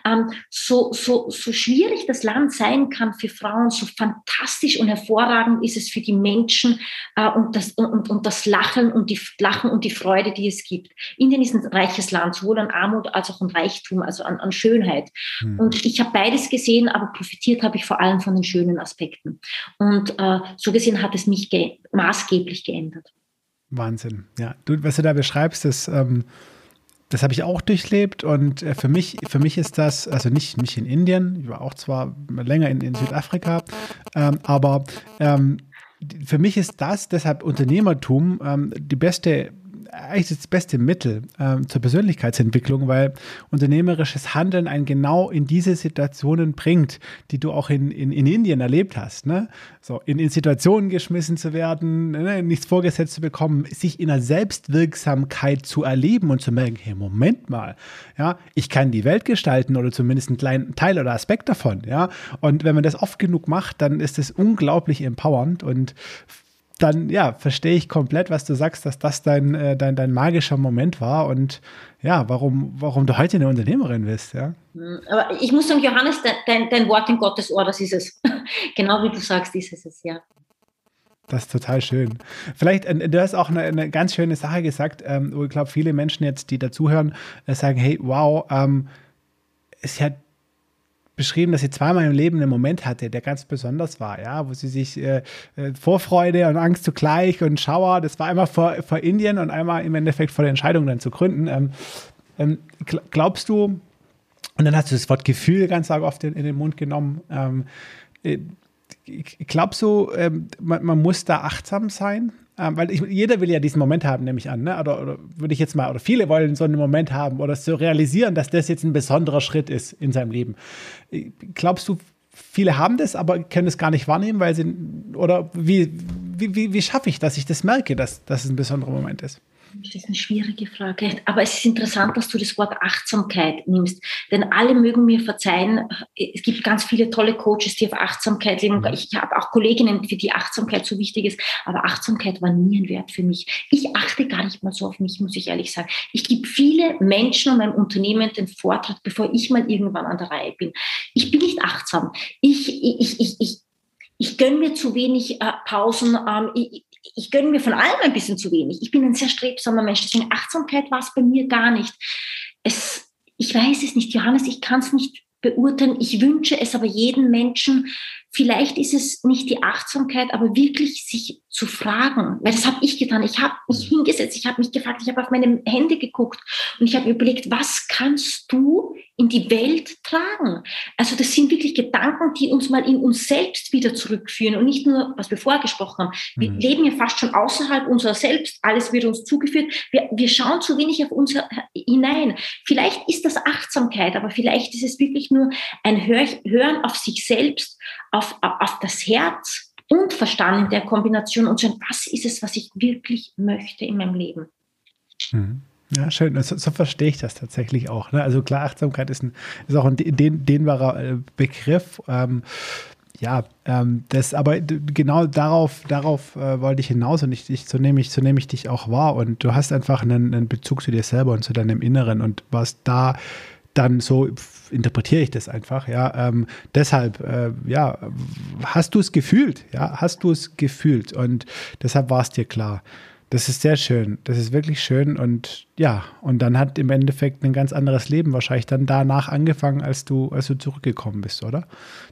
Ähm, so, so, so schwierig das Land sein kann für Frauen, so fantastisch und hervorragend ist es für die Menschen äh, und, das, und, und das Lachen und die Lachen und die Freude, die es gibt. Indien ist ein reiches Land, sowohl an Armut als auch an Reichtum, also an, an Schönheit. Mhm. Und ich habe beides gesehen, aber profitiert habe ich vor allem von den schönen Aspekten. Und äh, so gesehen hat es mich ge maßgeblich geändert. Wahnsinn. Ja, du, was du da beschreibst, das, ähm, das habe ich auch durchlebt und äh, für mich, für mich ist das, also nicht, nicht in Indien, ich war auch zwar länger in, in Südafrika, ähm, aber ähm, für mich ist das deshalb Unternehmertum ähm, die beste eigentlich das beste Mittel ähm, zur Persönlichkeitsentwicklung, weil unternehmerisches Handeln einen genau in diese Situationen bringt, die du auch in, in, in Indien erlebt hast. Ne? So in, in Situationen geschmissen zu werden, ne? nichts vorgesetzt zu bekommen, sich in einer Selbstwirksamkeit zu erleben und zu merken, hey, Moment mal, ja, ich kann die Welt gestalten oder zumindest einen kleinen Teil oder Aspekt davon, ja. Und wenn man das oft genug macht, dann ist es unglaublich empowernd und dann ja, verstehe ich komplett, was du sagst, dass das dein, äh, dein, dein magischer Moment war und ja, warum, warum du heute eine Unternehmerin bist, ja. Hm, aber ich muss sagen, Johannes, dein, dein Wort in Gottes Ohr, das ist es. genau wie du sagst, ist es, ja. Das ist total schön. Vielleicht, äh, du hast auch eine, eine ganz schöne Sache gesagt, ähm, wo ich glaube, viele Menschen jetzt, die dazuhören, äh, sagen, hey, wow, ähm, es hat beschrieben, dass sie zweimal im Leben einen Moment hatte, der ganz besonders war, ja, wo sie sich äh, äh, Vorfreude und Angst zugleich und Schauer, das war einmal vor, vor Indien und einmal im Endeffekt vor der Entscheidung dann zu gründen. Ähm, ähm, glaubst du, und dann hast du das Wort Gefühl ganz arg oft in, in den Mund genommen, ähm, äh, glaubst du, ähm, man, man muss da achtsam sein? Ähm, weil ich, jeder will ja diesen Moment haben, nehme ich an, ne? oder, oder würde ich jetzt mal, oder viele wollen so einen Moment haben oder zu realisieren, dass das jetzt ein besonderer Schritt ist in seinem Leben. Glaubst du, viele haben das, aber können es gar nicht wahrnehmen, weil sie, oder wie, wie, wie, wie schaffe ich, dass ich das merke, dass, dass es ein besonderer Moment ist? Das ist eine schwierige Frage. Aber es ist interessant, dass du das Wort Achtsamkeit nimmst. Denn alle mögen mir verzeihen. Es gibt ganz viele tolle Coaches, die auf Achtsamkeit leben. Mhm. Ich habe auch Kolleginnen, für die Achtsamkeit so wichtig ist. Aber Achtsamkeit war nie ein Wert für mich. Ich achte gar nicht mal so auf mich, muss ich ehrlich sagen. Ich gebe viele Menschen und meinem Unternehmen den Vortritt, bevor ich mal irgendwann an der Reihe bin. Ich bin nicht achtsam. Ich, ich, ich, ich, ich gönne mir zu wenig äh, Pausen. Ähm, ich, ich gönne mir von allem ein bisschen zu wenig. Ich bin ein sehr strebsamer Mensch. Deswegen Achtsamkeit war es bei mir gar nicht. Es, ich weiß es nicht, Johannes, ich kann es nicht beurteilen. Ich wünsche es aber jedem Menschen, Vielleicht ist es nicht die Achtsamkeit, aber wirklich sich zu fragen, weil das habe ich getan. Ich habe mich hingesetzt, ich habe mich gefragt, ich habe auf meine Hände geguckt und ich habe überlegt, was kannst du in die Welt tragen? Also das sind wirklich Gedanken, die uns mal in uns selbst wieder zurückführen und nicht nur, was wir vorher gesprochen haben. Wir mhm. leben ja fast schon außerhalb unserer selbst, alles wird uns zugeführt. Wir, wir schauen zu wenig auf uns hinein. Vielleicht ist das Achtsamkeit, aber vielleicht ist es wirklich nur ein Hören auf sich selbst, auf, auf das Herz und Verstand in der Kombination und schauen, was ist es, was ich wirklich möchte in meinem Leben. Mhm. Ja, schön. So, so, verstehe ich das tatsächlich auch. Ne? Also klar, Achtsamkeit ist, ein, ist auch ein dehnbarer äh, Begriff. Ähm, ja, ähm, das, aber genau darauf, darauf äh, wollte ich hinaus und ich, ich, so nehme ich, so nehme ich dich auch wahr. Und du hast einfach einen, einen Bezug zu dir selber und zu deinem Inneren und was da dann so interpretiere ich das einfach, ja. Ähm, deshalb, äh, ja, hast du es gefühlt, ja, hast du es gefühlt und deshalb war es dir klar. Das ist sehr schön. Das ist wirklich schön und ja, und dann hat im Endeffekt ein ganz anderes Leben wahrscheinlich dann danach angefangen, als du, als du zurückgekommen bist, oder?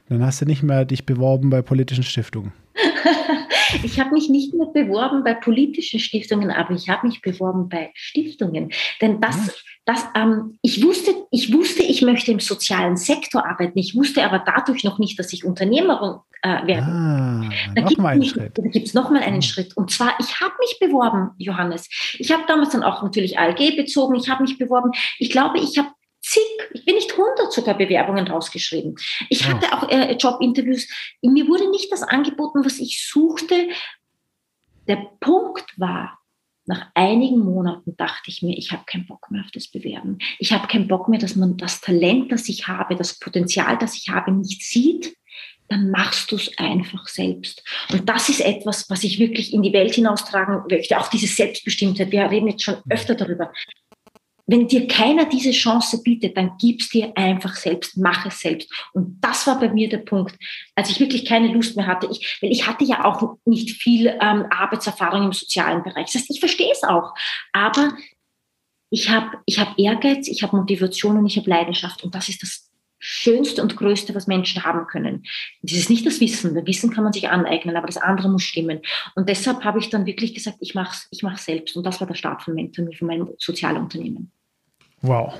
Dann hast du nicht mehr dich beworben bei politischen Stiftungen. Ich habe mich nicht mehr beworben bei politischen Stiftungen, aber ich habe mich beworben bei Stiftungen. Denn das, das ähm, ich wusste, ich wusste, ich möchte im sozialen Sektor arbeiten. Ich wusste aber dadurch noch nicht, dass ich Unternehmerin äh, werde. Ah, da gibt es nochmal einen mhm. Schritt. Und zwar, ich habe mich beworben, Johannes. Ich habe damals dann auch natürlich ALG bezogen. Ich habe mich beworben. Ich glaube, ich habe zig, ich bin nicht hundert sogar Bewerbungen rausgeschrieben. Ich ja. hatte auch äh, Jobinterviews. Mir wurde nicht das angeboten, was ich suchte. Der Punkt war, nach einigen Monaten dachte ich mir, ich habe keinen Bock mehr auf das Bewerben. Ich habe keinen Bock mehr, dass man das Talent, das ich habe, das Potenzial, das ich habe, nicht sieht. Dann machst du es einfach selbst. Und das ist etwas, was ich wirklich in die Welt hinaustragen möchte. Auch diese Selbstbestimmtheit. Wir reden jetzt schon öfter darüber wenn dir keiner diese Chance bietet, dann gib's dir einfach selbst, mach es selbst. Und das war bei mir der Punkt, als ich wirklich keine Lust mehr hatte. Ich, weil ich hatte ja auch nicht viel ähm, Arbeitserfahrung im sozialen Bereich. Das heißt, ich verstehe es auch. Aber ich habe ich hab Ehrgeiz, ich habe Motivation und ich habe Leidenschaft. Und das ist das Schönste und Größte, was Menschen haben können. Das ist nicht das Wissen. Das Wissen kann man sich aneignen, aber das andere muss stimmen. Und deshalb habe ich dann wirklich gesagt, ich mache es ich mach's selbst. Und das war der Start von Mentor, von meinem Sozialunternehmen. Wow.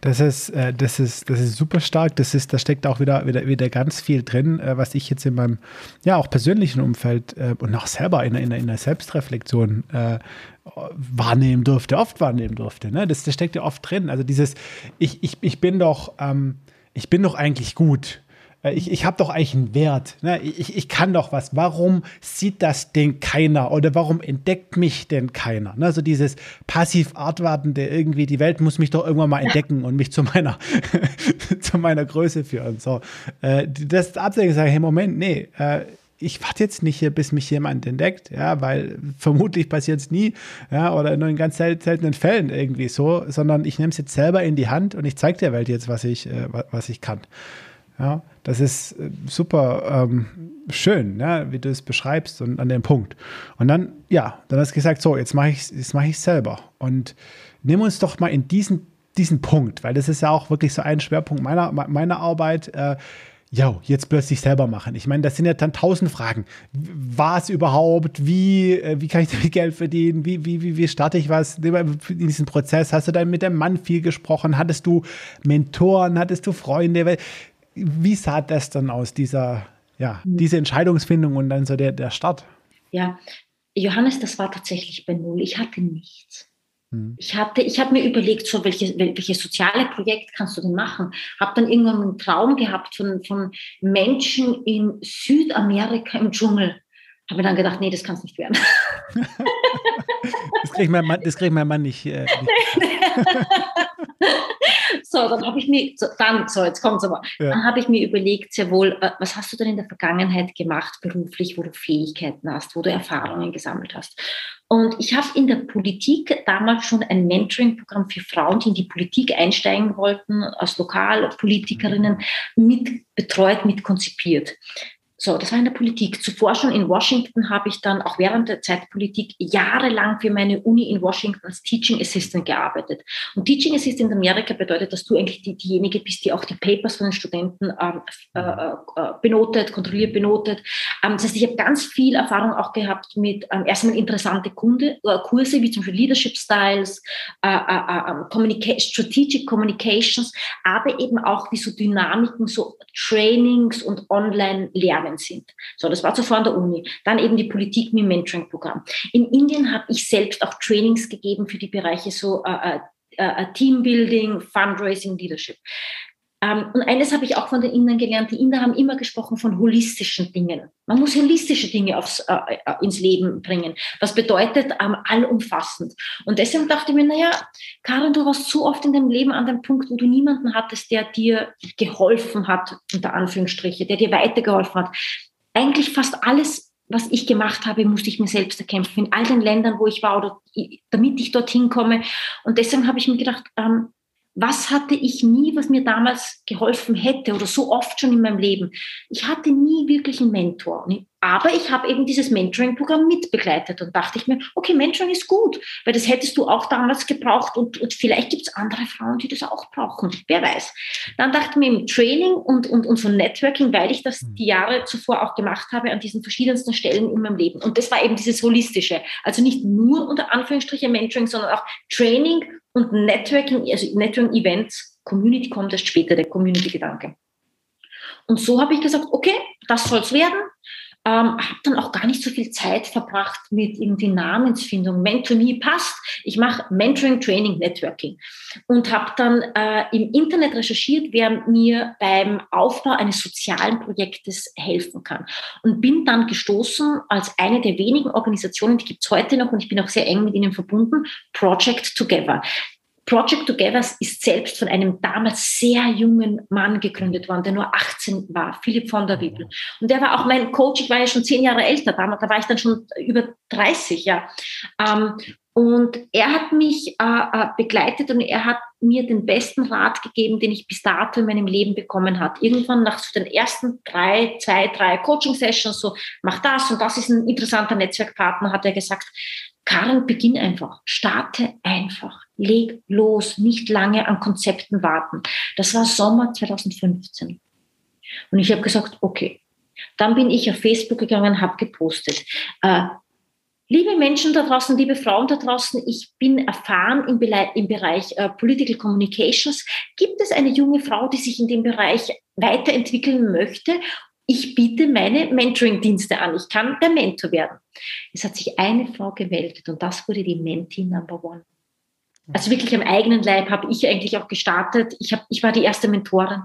Das ist, äh, das ist, das ist super stark. Das ist, da steckt auch wieder, wieder, wieder ganz viel drin, äh, was ich jetzt in meinem, ja, auch persönlichen Umfeld äh, und auch selber in, in, in der Selbstreflexion wahrnehmen durfte, oft wahrnehmen durfte. Ne? Das, das steckt ja oft drin. Also dieses, ich, ich, ich bin doch, ähm, ich bin doch eigentlich gut. Äh, ich, ich habe doch eigentlich einen Wert. Ne? Ich, ich kann doch was. Warum sieht das denn keiner? Oder warum entdeckt mich denn keiner? Ne? So dieses passiv artwartende irgendwie, die Welt muss mich doch irgendwann mal entdecken und mich zu meiner, zu meiner Größe führen. So, äh, das abdenken, sage hey, Moment, nee, äh, ich warte jetzt nicht hier, bis mich jemand entdeckt, ja, weil vermutlich passiert es nie, ja, oder nur in ganz sel seltenen Fällen irgendwie so, sondern ich nehme es jetzt selber in die Hand und ich zeige der Welt jetzt, was ich, äh, was ich kann. Ja, das ist äh, super ähm, schön, ja, wie du es beschreibst und an dem Punkt. Und dann, ja, dann hast du gesagt, so, jetzt mache ich es mach selber. Und nimm uns doch mal in diesen, diesen Punkt, weil das ist ja auch wirklich so ein Schwerpunkt meiner, meiner Arbeit. Äh, ja, jetzt plötzlich selber machen. Ich meine, das sind ja dann tausend Fragen. Was überhaupt? Wie, äh, wie kann ich damit Geld verdienen? Wie, wie, wie, wie starte ich was in diesem Prozess? Hast du dann mit dem Mann viel gesprochen? Hattest du Mentoren? Hattest du Freunde? Wie sah das dann aus, dieser, ja, hm. diese Entscheidungsfindung und dann so der, der Start? Ja, Johannes, das war tatsächlich bei Null. Ich hatte nichts. Hm. Ich hatte, ich habe mir überlegt, so welches welche soziale Projekt kannst du denn machen? Habe dann irgendwann einen Traum gehabt von, von Menschen in Südamerika im Dschungel. Habe dann gedacht, nee, das kann es nicht werden. das kriegt mein Mann, das kriegt mein Mann nicht. Äh, nicht. so, dann habe ich mir, so, dann, so, jetzt kommt's aber. Ja. Dann habe ich mir überlegt, sehr wohl, äh, was hast du denn in der Vergangenheit gemacht, beruflich, wo du Fähigkeiten hast, wo du Erfahrungen gesammelt hast? Und ich habe in der Politik damals schon ein Mentoring-Programm für Frauen, die in die Politik einsteigen wollten, als Lokalpolitikerinnen, mit betreut, mit konzipiert. So, das war in der Politik. Zuvor schon in Washington habe ich dann auch während der Zeitpolitik jahrelang für meine Uni in Washington als Teaching Assistant gearbeitet. Und Teaching Assistant in Amerika bedeutet, dass du eigentlich die, diejenige bist, die auch die Papers von den Studenten ähm, äh, äh, benotet, kontrolliert, benotet. Ähm, das heißt, ich habe ganz viel Erfahrung auch gehabt mit ähm, erstmal interessante Kunde, äh, Kurse wie zum Beispiel Leadership Styles, äh, äh, äh ähm, Communica Strategic Communications, aber eben auch wie so Dynamiken, so Trainings und Online-Lernen gegangen sind. So, das war zuvor an der Uni. Dann eben die Politik mit dem Mentoring-Programm. In Indien habe ich selbst auch Trainings gegeben für die Bereiche so äh, äh, äh Teambuilding, Fundraising, Leadership. Ähm, und eines habe ich auch von den Indern gelernt. Die Inder haben immer gesprochen von holistischen Dingen. Man muss holistische Dinge aufs, äh, äh, ins Leben bringen. Was bedeutet ähm, allumfassend. Und deswegen dachte ich mir, naja, Karin, du warst zu oft in deinem Leben an dem Punkt, wo du niemanden hattest, der dir geholfen hat, unter Anführungsstriche, der dir weitergeholfen hat. Eigentlich fast alles was ich gemacht habe, musste ich mir selbst erkämpfen. In all den Ländern, wo ich war, oder damit ich dorthin komme. Und deswegen habe ich mir gedacht, ähm, was hatte ich nie, was mir damals geholfen hätte oder so oft schon in meinem Leben? Ich hatte nie wirklich einen Mentor. Aber ich habe eben dieses Mentoring-Programm mitbegleitet und dachte ich mir, okay, Mentoring ist gut, weil das hättest du auch damals gebraucht und, und vielleicht gibt es andere Frauen, die das auch brauchen. Wer weiß. Dann dachte ich mir im Training und, und, und so Networking, weil ich das hm. die Jahre zuvor auch gemacht habe an diesen verschiedensten Stellen in meinem Leben. Und das war eben dieses Holistische. Also nicht nur unter Anführungsstrichen Mentoring, sondern auch Training und Networking, also Networking-Events, Community kommt erst später, der Community-Gedanke. Und so habe ich gesagt, okay, das soll es werden. Ähm, habe dann auch gar nicht so viel Zeit verbracht mit irgendwie Namensfindung. Mentor Me passt. Ich mache Mentoring, Training, Networking und habe dann äh, im Internet recherchiert, wer mir beim Aufbau eines sozialen Projektes helfen kann und bin dann gestoßen als eine der wenigen Organisationen, die gibt es heute noch und ich bin auch sehr eng mit ihnen verbunden, Project Together. Project Together ist selbst von einem damals sehr jungen Mann gegründet worden, der nur 18 war, Philipp von der Wippel. Und der war auch mein Coach, ich war ja schon zehn Jahre älter damals, da war ich dann schon über 30, ja. Ähm, und er hat mich äh, äh, begleitet und er hat mir den besten Rat gegeben, den ich bis dato in meinem Leben bekommen hat. Irgendwann nach so den ersten drei, zwei, drei Coaching-Sessions, so mach das und das ist ein interessanter Netzwerkpartner, hat er gesagt, Karen, beginn einfach, starte einfach, leg los, nicht lange an Konzepten warten. Das war Sommer 2015. Und ich habe gesagt, okay. Dann bin ich auf Facebook gegangen, habe gepostet. Äh, Liebe Menschen da draußen, liebe Frauen da draußen, ich bin erfahren im, Bereich, im Bereich äh, Political Communications. Gibt es eine junge Frau, die sich in dem Bereich weiterentwickeln möchte? Ich biete meine Mentoring-Dienste an. Ich kann der Mentor werden. Es hat sich eine Frau gemeldet und das wurde die Mentee Number One. Also wirklich am eigenen Leib habe ich eigentlich auch gestartet. Ich, hab, ich war die erste Mentorin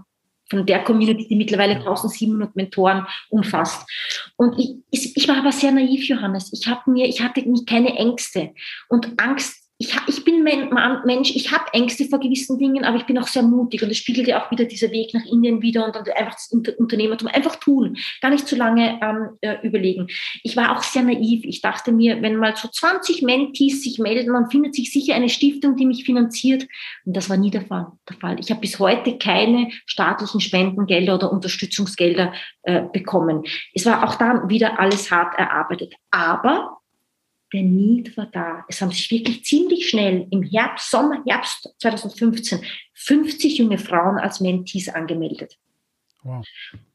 von der Community, die mittlerweile 1700 Mentoren umfasst. Und ich, ich war aber sehr naiv, Johannes. Ich, hab mir, ich hatte keine Ängste. Und Angst ich, ich bin Mensch, ich habe Ängste vor gewissen Dingen, aber ich bin auch sehr mutig und es spiegelt ja auch wieder dieser Weg nach Indien wieder und dann einfach das Unternehmertum einfach tun, gar nicht zu lange ähm, äh, überlegen. Ich war auch sehr naiv. Ich dachte mir, wenn mal so 20 Mentees sich melden, dann findet sich sicher eine Stiftung, die mich finanziert. Und das war nie der Fall. Der Fall. Ich habe bis heute keine staatlichen Spendengelder oder Unterstützungsgelder äh, bekommen. Es war auch da wieder alles hart erarbeitet. Aber der Need war da. Es haben sich wirklich ziemlich schnell im Herbst, Sommer, Herbst 2015 50 junge Frauen als Mentees angemeldet. Wow.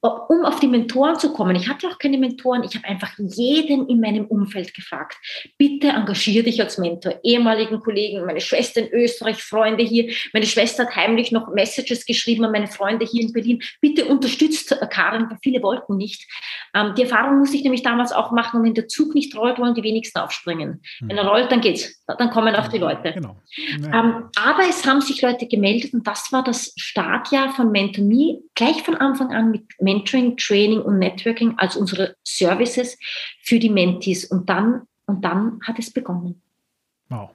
Um auf die Mentoren zu kommen, ich hatte auch keine Mentoren, ich habe einfach jeden in meinem Umfeld gefragt, bitte engagier dich als Mentor, ehemaligen Kollegen, meine Schwester in Österreich, Freunde hier, meine Schwester hat heimlich noch Messages geschrieben an meine Freunde hier in Berlin, bitte unterstützt Karin, weil viele wollten nicht. Ähm, die Erfahrung musste ich nämlich damals auch machen, und wenn der Zug nicht rollt, wollen die wenigsten aufspringen. Mhm. Wenn er rollt, dann geht's, dann kommen auch die Leute. Genau. Ja. Ähm, aber es haben sich Leute gemeldet und das war das Startjahr von MentorMe, gleich von Anfang an mit Mentoring, Training und Networking als unsere Services für die Mentees. Und dann, und dann hat es begonnen. Wow.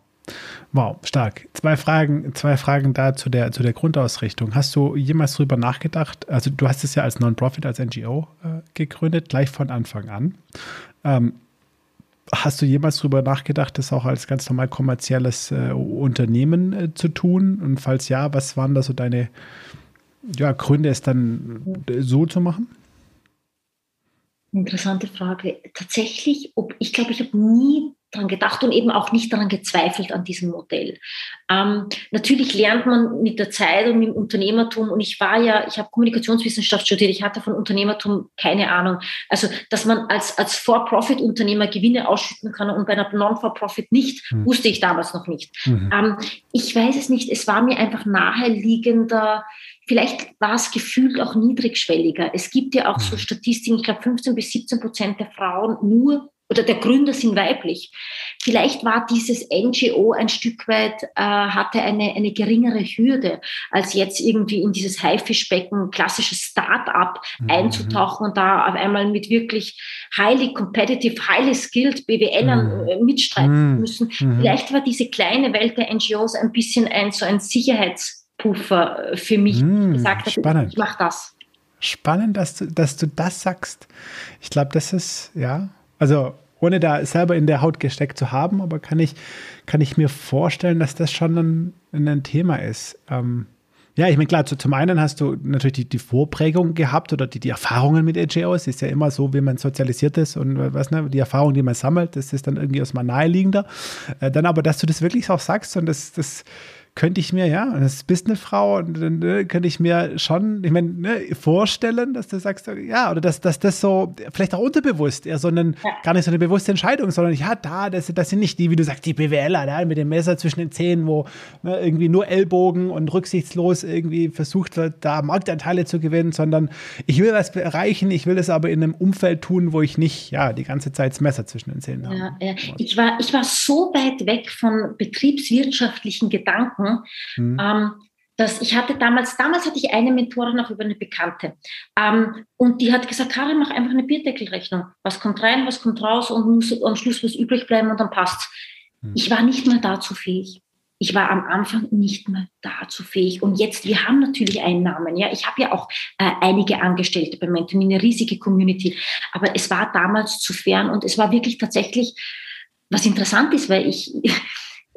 Wow, stark. Zwei Fragen, zwei Fragen da zu der, zu der Grundausrichtung. Hast du jemals darüber nachgedacht? Also, du hast es ja als Non-Profit, als NGO äh, gegründet, gleich von Anfang an. Ähm, hast du jemals darüber nachgedacht, das auch als ganz normal kommerzielles äh, Unternehmen äh, zu tun? Und falls ja, was waren da so deine ja, Gründe, es dann so zu machen? Interessante Frage. Tatsächlich, ob, ich glaube, ich habe nie daran gedacht und eben auch nicht daran gezweifelt an diesem Modell. Ähm, natürlich lernt man mit der Zeit und mit dem Unternehmertum und ich war ja, ich habe Kommunikationswissenschaft studiert, ich hatte von Unternehmertum keine Ahnung. Also, dass man als, als For-Profit-Unternehmer Gewinne ausschütten kann und bei einer Non-For-Profit nicht, mhm. wusste ich damals noch nicht. Mhm. Ähm, ich weiß es nicht, es war mir einfach naheliegender, Vielleicht war es gefühlt auch niedrigschwelliger. Es gibt ja auch so mhm. Statistiken, ich glaube 15 bis 17 Prozent der Frauen nur oder der Gründer sind weiblich. Vielleicht war dieses NGO ein Stück weit, äh, hatte eine, eine geringere Hürde, als jetzt irgendwie in dieses Haifischbecken, klassisches Start-up mhm. einzutauchen und da auf einmal mit wirklich highly competitive, highly skilled BWLern mhm. Äh, mitstreiten mhm. müssen. Mhm. Vielleicht war diese kleine Welt der NGOs ein bisschen ein, so ein Sicherheitspuffer für mich, mhm. gesagt hat, Spannend. ich mache das. Spannend, dass du, dass du das sagst. Ich glaube, das ist, ja, also ohne da selber in der Haut gesteckt zu haben, aber kann ich, kann ich mir vorstellen, dass das schon ein, ein Thema ist. Ähm, ja, ich meine, klar, zu, zum einen hast du natürlich die, die Vorprägung gehabt oder die, die Erfahrungen mit AGOs. Ist ja immer so, wie man sozialisiert ist und äh, was, ne, die Erfahrung, die man sammelt, das ist dann irgendwie erstmal naheliegender. Äh, dann aber, dass du das wirklich auch sagst und das, das könnte ich mir, ja, das bist eine Frau und dann ne, könnte ich mir schon, ich meine, ne, vorstellen, dass du sagst, ja, oder dass, dass das so, vielleicht auch unterbewusst, eher so einen, ja. gar nicht so eine bewusste Entscheidung, sondern ja, da, das, das sind nicht die, wie du sagst, die BWLer, da, mit dem Messer zwischen den Zähnen, wo ne, irgendwie nur Ellbogen und rücksichtslos irgendwie versucht wird, da Marktanteile zu gewinnen, sondern ich will was erreichen, ich will das aber in einem Umfeld tun, wo ich nicht, ja, die ganze Zeit das Messer zwischen den Zähnen ja, habe. Ja. Ich, war, ich war so weit weg von betriebswirtschaftlichen Gedanken, Sachen. Mhm. Ähm, dass ich hatte damals, damals hatte ich eine Mentorin auch über eine Bekannte. Ähm, und die hat gesagt, Karin, mach einfach eine Bierdeckelrechnung. Was kommt rein, was kommt raus und muss am Schluss was übrig bleiben und dann passt's. Mhm. Ich war nicht mehr dazu fähig. Ich war am Anfang nicht mehr dazu fähig. Und jetzt, wir haben natürlich Einnahmen. Ja, ich habe ja auch äh, einige Angestellte bei Mentoring, eine riesige Community. Aber es war damals zu fern und es war wirklich tatsächlich, was interessant ist, weil ich,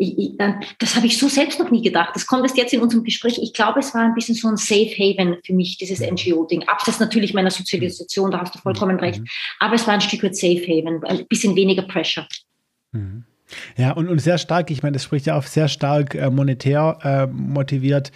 ich, ich, das habe ich so selbst noch nie gedacht. Das kommt erst jetzt in unserem Gespräch. Ich glaube, es war ein bisschen so ein Safe Haven für mich, dieses. NGO-Ding. Abseits natürlich meiner Sozialisation, da hast du vollkommen mhm. recht. Aber es war ein Stück weit Safe Haven, ein bisschen weniger Pressure. Mhm. Ja, und, und sehr stark, ich meine, das spricht ja auch sehr stark äh, monetär äh, motiviert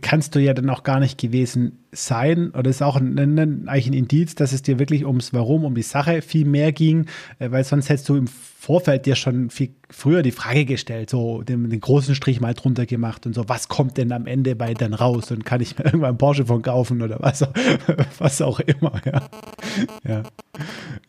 kannst du ja dann auch gar nicht gewesen sein. Oder ist auch ein, ein, eigentlich ein Indiz, dass es dir wirklich ums Warum, um die Sache viel mehr ging, äh, weil sonst hättest du im Vorfeld dir schon viel früher die Frage gestellt, so den, den, großen Strich mal drunter gemacht und so, was kommt denn am Ende bei dann raus und kann ich mir irgendwann einen Porsche von kaufen oder was, was auch immer, ja. Ja,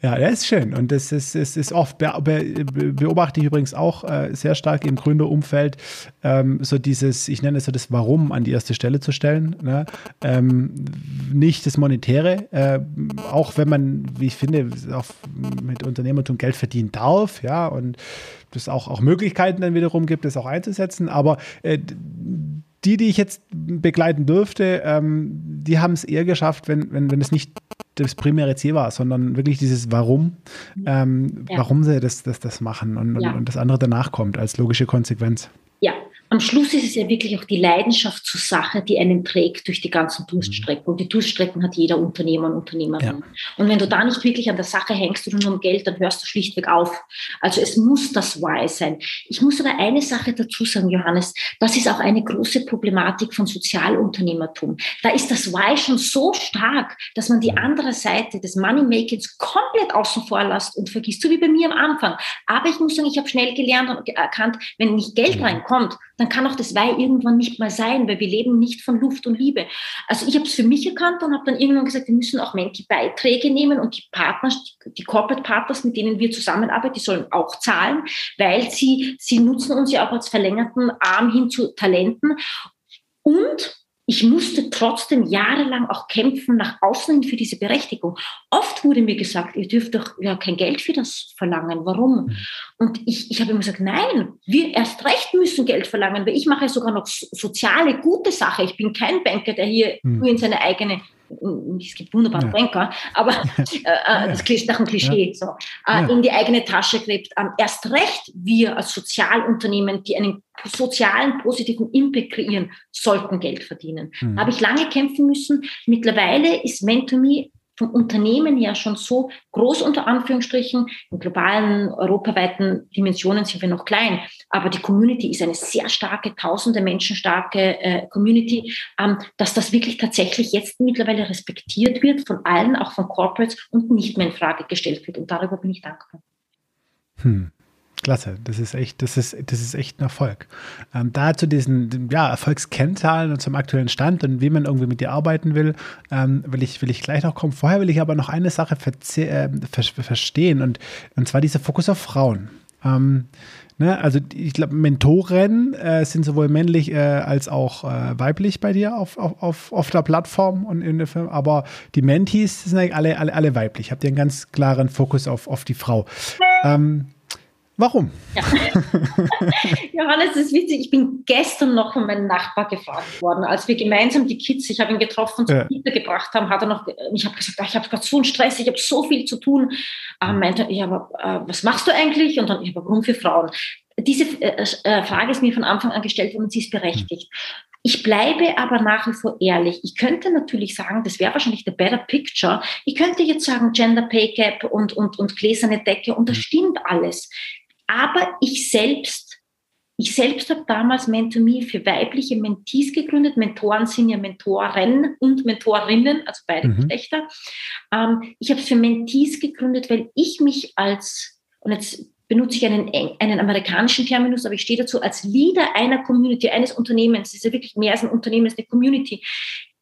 ja das ist schön und das ist, ist, ist oft, beobachte ich übrigens auch äh, sehr stark im Gründerumfeld, ähm, so dieses, ich nenne es so das Warum an die erste Stelle zu stellen, ne? ähm, nicht das Monetäre, äh, auch wenn man, wie ich finde, auch mit Unternehmertum Geld verdienen darf, ja, und es auch, auch Möglichkeiten dann wiederum gibt, das auch einzusetzen. Aber äh, die, die ich jetzt begleiten dürfte, ähm, die haben es eher geschafft, wenn, wenn, wenn es nicht das primäre Ziel war, sondern wirklich dieses Warum, ähm, ja. warum sie das, das, das machen und, ja. und, und das andere danach kommt als logische Konsequenz. Ja, am Schluss ist es ja wirklich auch die Leidenschaft zur Sache, die einen trägt durch die ganzen Durststrecken. Und die Durststrecken hat jeder Unternehmer und Unternehmerin. Ja. Und wenn du da nicht wirklich an der Sache hängst oder nur um Geld, dann hörst du schlichtweg auf. Also es muss das Why sein. Ich muss aber eine Sache dazu sagen, Johannes. Das ist auch eine große Problematik von Sozialunternehmertum. Da ist das Why schon so stark, dass man die andere Seite des Moneymakings komplett außen vor lässt und vergisst. So wie bei mir am Anfang. Aber ich muss sagen, ich habe schnell gelernt und erkannt, wenn nicht Geld reinkommt, dann kann auch das Weih irgendwann nicht mehr sein, weil wir leben nicht von Luft und Liebe. Also ich habe es für mich erkannt und habe dann irgendwann gesagt, wir müssen auch Menti-Beiträge nehmen und die Partner, die Corporate Partners, mit denen wir zusammenarbeiten, die sollen auch zahlen, weil sie, sie nutzen uns ja auch als verlängerten Arm hin zu Talenten. Und ich musste trotzdem jahrelang auch kämpfen nach außen hin für diese Berechtigung. Oft wurde mir gesagt, ihr dürft doch ja kein Geld für das verlangen. Warum? Mhm. Und ich, ich habe immer gesagt, nein, wir erst recht müssen Geld verlangen, weil ich mache sogar noch soziale, gute Sache. Ich bin kein Banker, der hier mhm. nur in seine eigene es gibt wunderbare ja. Banker, aber äh, das klingt nach einem Klischee, so, äh, in die eigene Tasche gräbt. Ähm, erst recht wir als Sozialunternehmen, die einen sozialen, positiven Impact kreieren, sollten Geld verdienen. Mhm. Da habe ich lange kämpfen müssen. Mittlerweile ist MentorMe vom Unternehmen her schon so groß unter Anführungsstrichen. In globalen, europaweiten Dimensionen sind wir noch klein, aber die Community ist eine sehr starke, tausende Menschen starke äh, Community, ähm, dass das wirklich tatsächlich jetzt mittlerweile respektiert wird von allen, auch von Corporates und nicht mehr in Frage gestellt wird. Und darüber bin ich dankbar. Hm. Klasse, das ist echt, das ist, das ist echt ein Erfolg. Ähm, da zu diesen ja, Erfolgskennzahlen und zum aktuellen Stand und wie man irgendwie mit dir arbeiten will, ähm, will, ich, will ich gleich noch kommen. Vorher will ich aber noch eine Sache äh, ver verstehen und, und zwar dieser Fokus auf Frauen. Ähm, ne, also ich glaube, Mentoren äh, sind sowohl männlich äh, als auch äh, weiblich bei dir auf, auf, auf, auf der Plattform und in der Firma, aber die Mentees sind eigentlich alle, alle, alle weiblich. Habt ihr einen ganz klaren Fokus auf, auf die Frau. Ähm, Warum? Ja. Johannes, es ist witzig. Ich bin gestern noch von meinem Nachbar gefragt worden, als wir gemeinsam die Kids, ich habe ihn getroffen, zur ja. Kita gebracht haben, hat er noch, ich habe gesagt, ich habe gerade so einen Stress, ich habe so viel zu tun. Er meinte, ja, aber äh, was machst du eigentlich? Und dann, ich habe warum für Frauen? Diese äh, äh, Frage ist mir von Anfang an gestellt worden und sie ist berechtigt. Ich bleibe aber nach wie vor ehrlich. Ich könnte natürlich sagen, das wäre wahrscheinlich the better picture. Ich könnte jetzt sagen, Gender Pay Gap und, und, und gläserne Decke und das stimmt alles. Aber ich selbst, ich selbst habe damals Mentor.me für weibliche Mentees gegründet. Mentoren sind ja Mentoren und Mentorinnen, also beide mhm. Geschlechter. Ähm, ich habe es für Mentees gegründet, weil ich mich als, und jetzt benutze ich einen, einen amerikanischen Terminus, aber ich stehe dazu als Leader einer Community, eines Unternehmens. Es ist ja wirklich mehr als ein Unternehmen, es ist eine Community.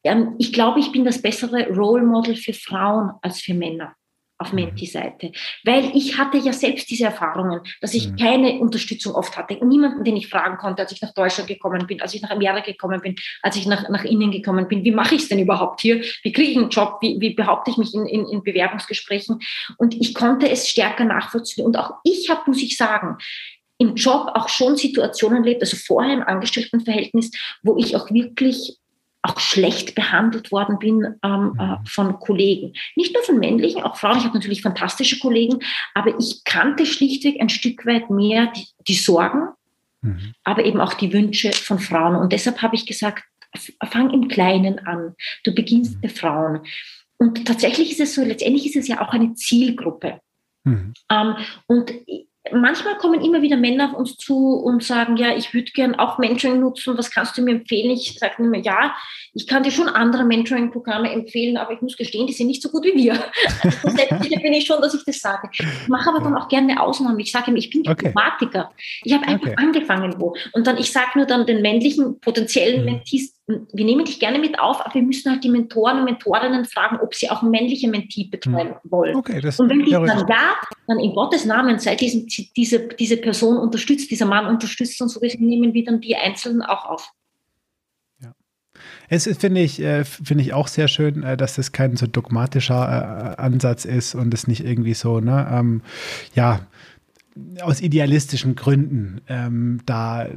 Ähm, ich glaube, ich bin das bessere Role Model für Frauen als für Männer auf mhm. Menti-Seite. Weil ich hatte ja selbst diese Erfahrungen, dass ich mhm. keine Unterstützung oft hatte. Niemanden, den ich fragen konnte, als ich nach Deutschland gekommen bin, als ich nach Amerika gekommen bin, als ich nach, nach Innen gekommen bin. Wie mache ich es denn überhaupt hier? Wie kriege ich einen Job? Wie, wie behaupte ich mich in, in, in Bewerbungsgesprächen? Und ich konnte es stärker nachvollziehen. Und auch ich habe, muss ich sagen, im Job auch schon Situationen erlebt, also vorher im Angestelltenverhältnis, wo ich auch wirklich auch schlecht behandelt worden bin ähm, äh, mhm. von Kollegen. Nicht nur von männlichen, auch Frauen. Ich habe natürlich fantastische Kollegen, aber ich kannte schlichtweg ein Stück weit mehr die, die Sorgen, mhm. aber eben auch die Wünsche von Frauen. Und deshalb habe ich gesagt, fang im Kleinen an. Du beginnst mhm. bei Frauen. Und tatsächlich ist es so, letztendlich ist es ja auch eine Zielgruppe. Mhm. Ähm, und manchmal kommen immer wieder Männer auf uns zu und sagen, ja, ich würde gern auch Mentoring nutzen, was kannst du mir empfehlen? Ich sage immer, ja, ich kann dir schon andere Mentoring-Programme empfehlen, aber ich muss gestehen, die sind nicht so gut wie wir. Selbstsicher bin ich schon, dass ich das sage. Ich mache aber dann auch gerne eine Ausnahme. Ich sage immer, ich bin Diplomatiker. Okay. Ich habe einfach okay. angefangen wo. Und dann, ich sage nur dann den männlichen potenziellen mhm. Mentees, wir nehmen dich gerne mit auf, aber wir müssen halt die Mentoren und Mentorinnen fragen, ob sie auch männliche Mentee betreuen hm. wollen. Okay, das, und wenn die dann ja, dann in Gottes Namen sei diesen, diese, diese Person unterstützt, dieser Mann unterstützt und so nehmen wir dann die Einzelnen auch auf. Es finde ich, äh, finde ich auch sehr schön, äh, dass das kein so dogmatischer äh, Ansatz ist und es nicht irgendwie so, ne, ähm, ja, aus idealistischen Gründen ähm, da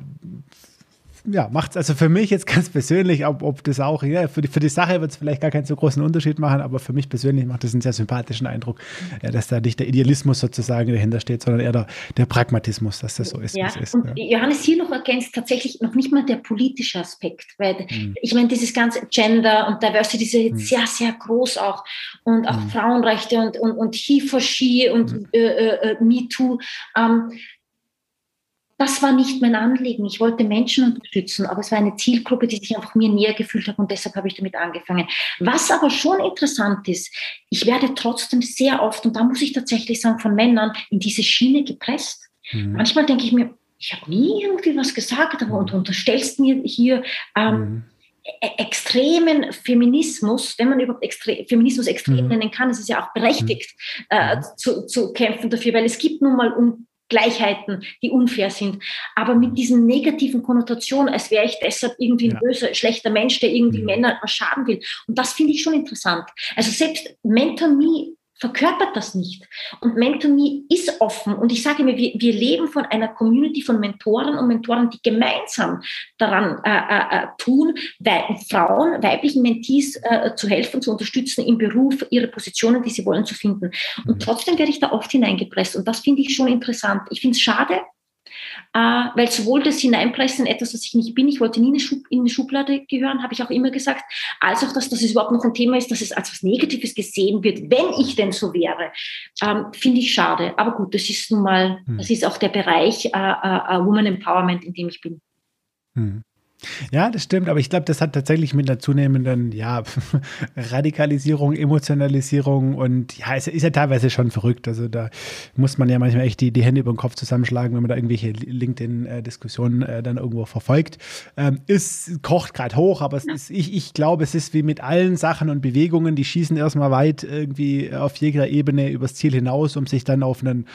ja, macht es also für mich jetzt ganz persönlich, ob, ob das auch, ja, für die, für die Sache wird es vielleicht gar keinen so großen Unterschied machen, aber für mich persönlich macht es einen sehr sympathischen Eindruck, ja, dass da nicht der Idealismus sozusagen dahinter steht, sondern eher der, der Pragmatismus, dass das so ist, ja. wie es ist. Und ja. Johannes hier noch ergänzt tatsächlich noch nicht mal der politische Aspekt, weil hm. ich meine, dieses ganze Gender und Diversity ist ja jetzt hm. sehr, sehr groß auch und auch hm. Frauenrechte und, und, und He for She und hm. äh, äh, äh Me Too. Ähm, das war nicht mein Anliegen. Ich wollte Menschen unterstützen, aber es war eine Zielgruppe, die sich einfach mir näher gefühlt hat und deshalb habe ich damit angefangen. Was aber schon interessant ist, ich werde trotzdem sehr oft, und da muss ich tatsächlich sagen, von Männern in diese Schiene gepresst. Mhm. Manchmal denke ich mir, ich habe nie irgendwie was gesagt, aber und unterstellst mir hier ähm, mhm. E-, extremen Feminismus, wenn man überhaupt extre Feminismus extrem mhm. nennen kann, es ist ja auch berechtigt mhm. äh, zu, zu kämpfen dafür, weil es gibt nun mal um Gleichheiten, die unfair sind. Aber mit diesen negativen Konnotationen, als wäre ich deshalb irgendwie ein ja. böser, schlechter Mensch, der irgendwie mhm. Männer schaden will. Und das finde ich schon interessant. Also selbst Mentor Me verkörpert das nicht. Und Mentor.me ist offen. Und ich sage mir, wir, wir leben von einer Community von Mentoren und Mentoren, die gemeinsam daran äh, äh, äh tun, wei Frauen, weiblichen Mentees äh, zu helfen, zu unterstützen im Beruf, ihre Positionen, die sie wollen, zu finden. Und mhm. trotzdem werde ich da oft hineingepresst. Und das finde ich schon interessant. Ich finde es schade, weil sowohl das Hineinpressen, etwas, was ich nicht bin, ich wollte nie in eine Schublade gehören, habe ich auch immer gesagt, als auch, dass das überhaupt noch ein Thema ist, dass es als was Negatives gesehen wird, wenn ich denn so wäre, ähm, finde ich schade. Aber gut, das ist nun mal, hm. das ist auch der Bereich äh, äh, Woman Empowerment, in dem ich bin. Hm. Ja, das stimmt, aber ich glaube, das hat tatsächlich mit einer zunehmenden ja, Radikalisierung, Emotionalisierung und ja, es ist ja teilweise schon verrückt. Also da muss man ja manchmal echt die, die Hände über den Kopf zusammenschlagen, wenn man da irgendwelche LinkedIn-Diskussionen äh, dann irgendwo verfolgt. Ähm, es kocht gerade hoch, aber ist, ich, ich glaube, es ist wie mit allen Sachen und Bewegungen, die schießen erstmal weit irgendwie auf jeglicher Ebene übers Ziel hinaus, um sich dann auf einen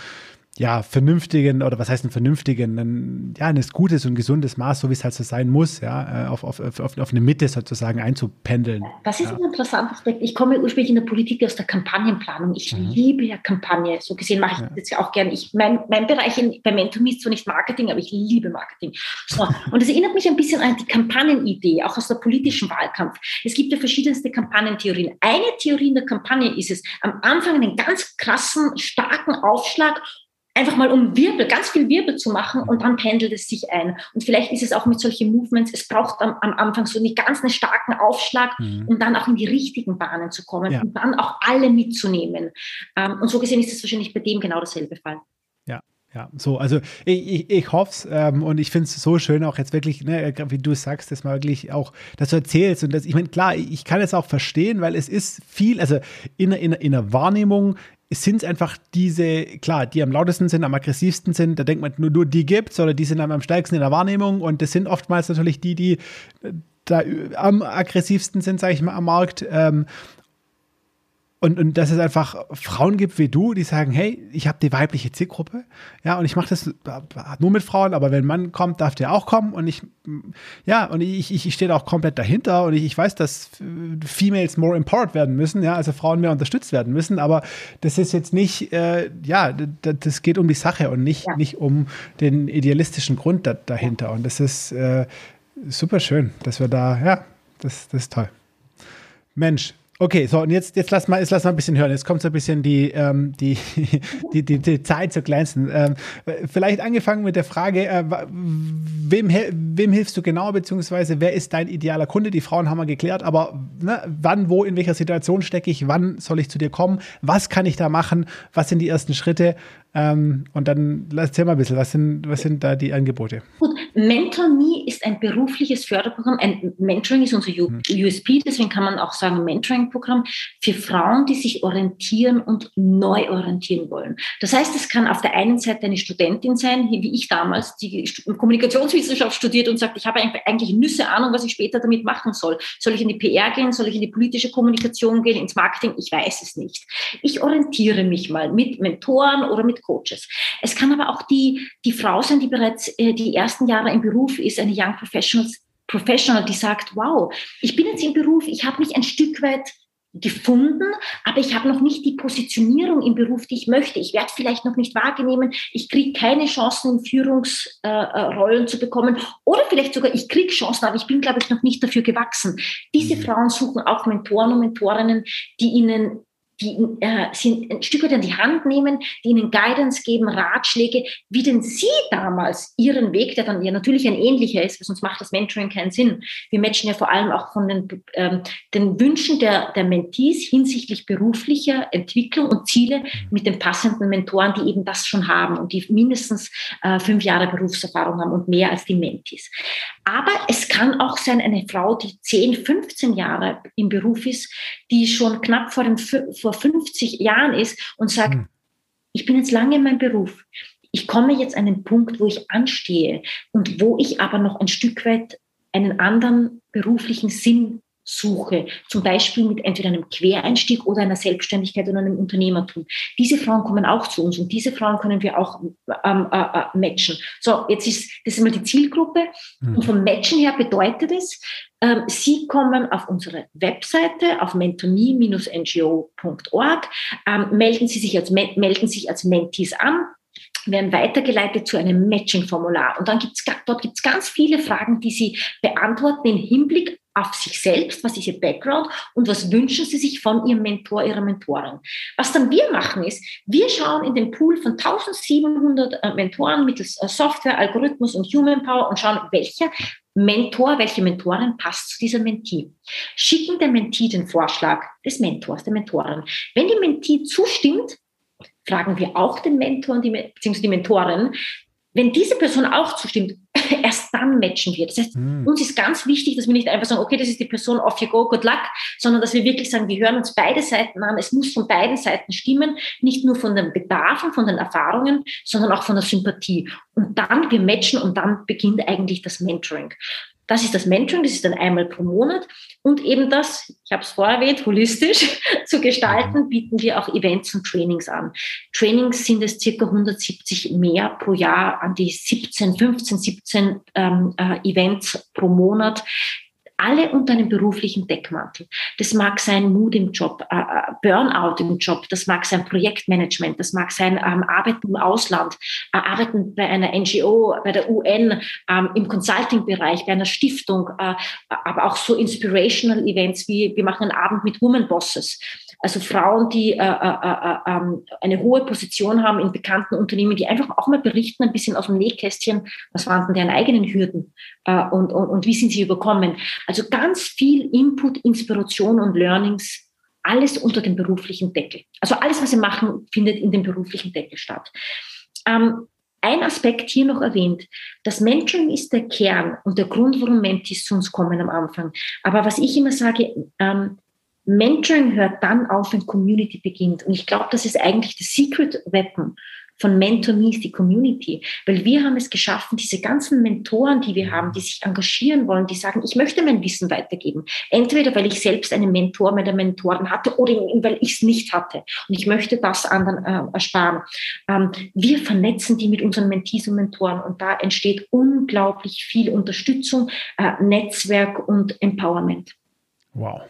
ja, vernünftigen, oder was heißt ein vernünftigen, ein, ja, ein gutes und gesundes Maß, so wie es halt so sein muss, ja, äh, auf, auf, auf, auf eine Mitte sozusagen einzupendeln. Das ist ja. ein interessanter Aspekt. Ich komme ursprünglich in der Politik aus der Kampagnenplanung. Ich mhm. liebe ja Kampagne. So gesehen mache ich ja. das ja auch gerne. Ich, mein, mein Bereich in, bei Mentomy ist zwar nicht Marketing, aber ich liebe Marketing. So. Und es erinnert mich ein bisschen an die Kampagnenidee, auch aus der politischen Wahlkampf. Es gibt ja verschiedenste Kampagnentheorien. Eine Theorie in der Kampagne ist es, am Anfang einen ganz krassen, starken Aufschlag einfach mal um Wirbel, ganz viel Wirbel zu machen und dann pendelt es sich ein. Und vielleicht ist es auch mit solchen Movements, es braucht am, am Anfang so einen ganz einen starken Aufschlag, mhm. um dann auch in die richtigen Bahnen zu kommen ja. und dann auch alle mitzunehmen. Ähm, und so gesehen ist es wahrscheinlich bei dem genau dasselbe Fall. Ja, ja, so, also ich, ich, ich hoffe es ähm, und ich finde es so schön, auch jetzt wirklich, ne, wie du sagst, dass mal wirklich auch, dass du erzählst und das, ich meine, klar, ich kann es auch verstehen, weil es ist viel, also in, in, in der Wahrnehmung sind es einfach diese, klar, die am lautesten sind, am aggressivsten sind, da denkt man nur, nur die gibt's oder die sind am stärksten in der Wahrnehmung und das sind oftmals natürlich die, die äh, da am aggressivsten sind, sage ich mal, am Markt. Ähm, und, und dass es einfach Frauen gibt wie du, die sagen, hey, ich habe die weibliche Zielgruppe, ja, und ich mache das nur mit Frauen, aber wenn ein Mann kommt, darf der auch kommen. Und ich, ja, und ich, ich, ich stehe auch komplett dahinter. Und ich, ich weiß, dass Females more empowered werden müssen, ja, also Frauen mehr unterstützt werden müssen, aber das ist jetzt nicht, äh, ja, das geht um die Sache und nicht, ja. nicht um den idealistischen Grund da, dahinter. Und das ist äh, super schön, dass wir da, ja, das, das ist toll. Mensch, Okay, so und jetzt, jetzt lass mal, jetzt lass mal ein bisschen hören. Jetzt kommt so ein bisschen die, ähm, die, die, die, die, Zeit zu glänzen. Ähm, vielleicht angefangen mit der Frage, äh, wem, wem hilfst du genau, beziehungsweise wer ist dein idealer Kunde? Die Frauen haben wir geklärt, aber ne, wann, wo, in welcher Situation stecke ich? Wann soll ich zu dir kommen? Was kann ich da machen? Was sind die ersten Schritte? Ähm, und dann erzähl mal ein bisschen, was sind, was sind da die Angebote? Gut, Mentor Me ist ein berufliches Förderprogramm. Ein Mentoring ist unser USP, hm. deswegen kann man auch sagen Mentoring-Programm für Frauen, die sich orientieren und neu orientieren wollen. Das heißt, es kann auf der einen Seite eine Studentin sein, wie ich damals, die Kommunikationswissenschaft studiert und sagt, ich habe eigentlich Nüsse Ahnung, was ich später damit machen soll. Soll ich in die PR gehen? Soll ich in die politische Kommunikation gehen? Ins Marketing? Ich weiß es nicht. Ich orientiere mich mal mit Mentoren oder mit Coaches. Es kann aber auch die, die Frau sein, die bereits äh, die ersten Jahre im Beruf ist, eine Young Professionals, Professional, die sagt, wow, ich bin jetzt im Beruf, ich habe mich ein Stück weit gefunden, aber ich habe noch nicht die Positionierung im Beruf, die ich möchte. Ich werde vielleicht noch nicht wahrgenommen. Ich kriege keine Chancen, in Führungsrollen äh, zu bekommen. Oder vielleicht sogar, ich kriege Chancen, aber ich bin, glaube ich, noch nicht dafür gewachsen. Diese mhm. Frauen suchen auch Mentoren und Mentorinnen, die ihnen die äh, sie ein Stück weit in die Hand nehmen, die ihnen Guidance geben, Ratschläge, wie denn sie damals ihren Weg, der dann ja natürlich ein ähnlicher ist, sonst macht das Mentoring keinen Sinn. Wir matchen ja vor allem auch von den, ähm, den Wünschen der, der Mentees hinsichtlich beruflicher Entwicklung und Ziele mit den passenden Mentoren, die eben das schon haben und die mindestens äh, fünf Jahre Berufserfahrung haben und mehr als die Mentees. Aber es kann auch sein, eine Frau, die 10, 15 Jahre im Beruf ist, die schon knapp vor, dem, vor 50 Jahren ist und sagt, hm. ich bin jetzt lange in meinem Beruf. Ich komme jetzt an den Punkt, wo ich anstehe und wo ich aber noch ein Stück weit einen anderen beruflichen Sinn suche, zum Beispiel mit entweder einem Quereinstieg oder einer Selbstständigkeit oder einem Unternehmertum. Diese Frauen kommen auch zu uns und diese Frauen können wir auch ähm, äh, äh, matchen. So, jetzt ist das mal die Zielgruppe mhm. und vom Matchen her bedeutet es, ähm, Sie kommen auf unsere Webseite auf mentonie-ngo.org, ähm, melden Sie sich als melden sich als Mentees an, werden weitergeleitet zu einem Matching-Formular. Und dann gibt's, dort gibt es ganz viele Fragen, die Sie beantworten im Hinblick auf sich selbst, was ist ihr Background und was wünschen sie sich von ihrem Mentor, ihrer Mentorin. Was dann wir machen ist, wir schauen in den Pool von 1700 äh, Mentoren mittels äh, Software, Algorithmus und Human Power und schauen, welcher Mentor, welche Mentorin passt zu dieser Mentee. Schicken der Mentee den Vorschlag des Mentors, der Mentorin. Wenn die Mentee zustimmt, fragen wir auch den Mentor und beziehungsweise die Mentorin, wenn diese Person auch zustimmt, erst dann matchen wir. Das heißt, mhm. uns ist ganz wichtig, dass wir nicht einfach sagen, okay, das ist die Person, off you go, good luck, sondern dass wir wirklich sagen, wir hören uns beide Seiten an. Es muss von beiden Seiten stimmen, nicht nur von den Bedarfen, von den Erfahrungen, sondern auch von der Sympathie. Und dann, wir matchen und dann beginnt eigentlich das Mentoring. Das ist das Mentoring, das ist dann einmal pro Monat. Und eben das, ich habe es vorher erwähnt, holistisch zu gestalten, bieten wir auch Events und Trainings an. Trainings sind es circa 170 mehr pro Jahr an die 17, 15, 17 ähm, äh, Events pro Monat, alle unter einem beruflichen Deckmantel. Das mag sein Mut im Job, äh, äh, Burnout im Job, das mag sein Projektmanagement, das mag sein ähm, Arbeiten im Ausland, äh, Arbeiten bei einer NGO, bei der UN, ähm, im Consulting-Bereich, bei einer Stiftung, aber auch so Inspirational Events wie wir machen einen Abend mit Woman Bosses. Also Frauen, die äh, äh, äh, ähm, eine hohe Position haben in bekannten Unternehmen, die einfach auch mal berichten, ein bisschen aus dem Nähkästchen, was waren denn deren eigenen Hürden äh, und, und, und wie sind sie überkommen. Also ganz viel Input, Inspiration und Learnings, alles unter dem beruflichen Deckel. Also alles, was sie machen, findet in dem beruflichen Deckel statt. Ähm, ein Aspekt hier noch erwähnt. Das Mentoring ist der Kern und der Grund, warum Mentis zu uns kommen am Anfang. Aber was ich immer sage, ähm, Mentoring hört dann auf, wenn Community beginnt. Und ich glaube, das ist eigentlich das Secret Weapon von Mentor Me die Community. Weil wir haben es geschaffen, diese ganzen Mentoren, die wir haben, die sich engagieren wollen, die sagen, ich möchte mein Wissen weitergeben. Entweder, weil ich selbst einen Mentor meiner Mentoren hatte oder weil ich es nicht hatte. Und ich möchte das anderen äh, ersparen. Ähm, wir vernetzen die mit unseren Mentees und Mentoren und da entsteht unglaublich viel Unterstützung, äh, Netzwerk und Empowerment. Wow.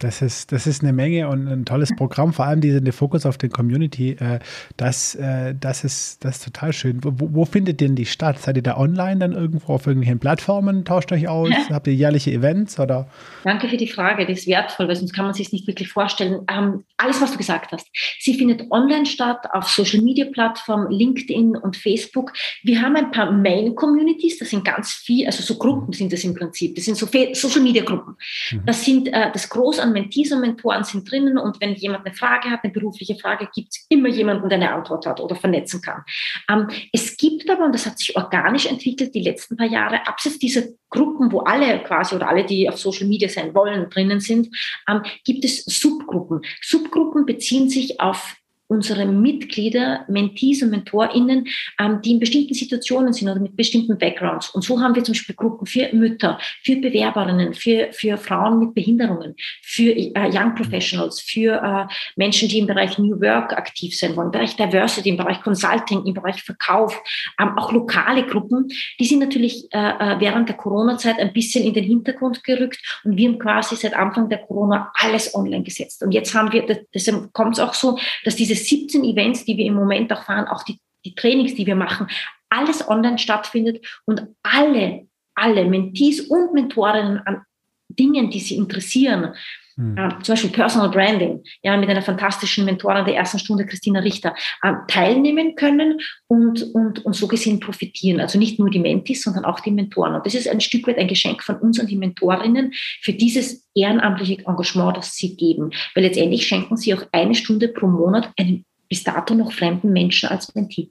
Das ist, das ist eine Menge und ein tolles Programm, vor allem diese Fokus auf die Community. Äh, das, äh, das, ist, das ist total schön. Wo, wo, findet denn die statt? Seid ihr da online dann irgendwo auf irgendwelchen Plattformen? Tauscht euch aus? Ja. Habt ihr jährliche Events? Oder? Danke für die Frage, das ist wertvoll, weil sonst kann man sich nicht wirklich vorstellen. Ähm, alles, was du gesagt hast. Sie findet online statt, auf Social Media Plattformen, LinkedIn und Facebook. Wir haben ein paar Main Communities, das sind ganz viele, also so Gruppen sind das im Prinzip. Das sind so Social Media Gruppen. Mhm. Das sind äh, das große an Mentees und Mentoren sind drinnen und wenn jemand eine Frage hat, eine berufliche Frage, gibt es immer jemanden, der eine Antwort hat oder vernetzen kann. Ähm, es gibt aber, und das hat sich organisch entwickelt die letzten paar Jahre, abseits dieser Gruppen, wo alle quasi oder alle, die auf Social Media sein wollen, drinnen sind, ähm, gibt es Subgruppen. Subgruppen beziehen sich auf unsere Mitglieder, Mentees und MentorInnen, ähm, die in bestimmten Situationen sind oder mit bestimmten Backgrounds. Und so haben wir zum Beispiel Gruppen für Mütter, für Bewerberinnen, für, für Frauen mit Behinderungen, für äh, Young Professionals, für äh, Menschen, die im Bereich New Work aktiv sein wollen, im Bereich Diversity, im Bereich Consulting, im Bereich Verkauf, ähm, auch lokale Gruppen. Die sind natürlich äh, äh während der Corona-Zeit ein bisschen in den Hintergrund gerückt und wir haben quasi seit Anfang der Corona alles online gesetzt. Und jetzt haben wir, deshalb kommt es auch so, dass diese 17 Events, die wir im Moment auch fahren, auch die, die Trainings, die wir machen, alles online stattfindet und alle, alle Mentees und Mentorinnen an Dingen, die sie interessieren, hm. äh, zum Beispiel Personal Branding, ja, mit einer fantastischen Mentorin der ersten Stunde, Christina Richter, äh, teilnehmen können und, und, und so gesehen profitieren. Also nicht nur die Mentis, sondern auch die Mentoren. Und das ist ein Stück weit ein Geschenk von uns und die Mentorinnen für dieses ehrenamtliche Engagement, das sie geben. Weil letztendlich schenken sie auch eine Stunde pro Monat einem bis dato noch fremden Menschen als Mentee.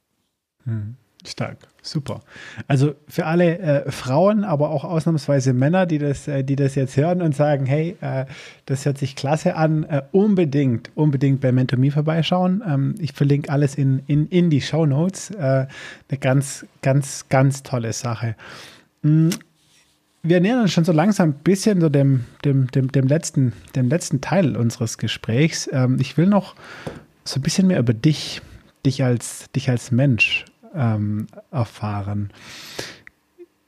Hm. Stark, super. Also für alle äh, Frauen, aber auch ausnahmsweise Männer, die das, äh, die das jetzt hören und sagen, hey, äh, das hört sich klasse an, äh, unbedingt, unbedingt bei Mentor.me vorbeischauen. Ähm, ich verlinke alles in, in, in die Show Notes. Äh, eine ganz, ganz, ganz tolle Sache. Mhm. Wir nähern uns schon so langsam ein bisschen so dem, dem, dem, dem, letzten, dem letzten Teil unseres Gesprächs. Ähm, ich will noch so ein bisschen mehr über dich, dich als, dich als Mensch ähm, erfahren.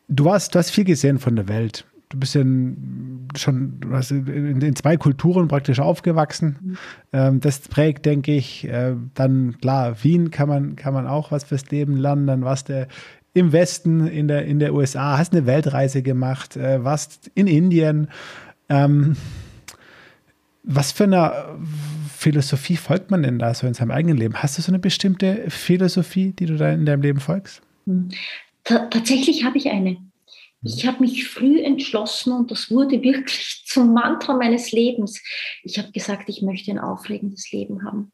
Du hast, du hast viel gesehen von der Welt. Du bist ja schon du hast in, in, zwei Kulturen praktisch aufgewachsen. Mhm. Ähm, das prägt, denke ich, äh, dann klar, Wien kann man, kann man auch was fürs Leben lernen. Dann warst du im Westen, in der, in der USA, hast eine Weltreise gemacht, äh, warst in Indien. Ähm, was für eine Philosophie folgt man denn da so in seinem eigenen Leben? Hast du so eine bestimmte Philosophie, die du da in deinem Leben folgst? Hm. tatsächlich habe ich eine. Ich habe mich früh entschlossen und das wurde wirklich zum Mantra meines Lebens. Ich habe gesagt, ich möchte ein aufregendes Leben haben.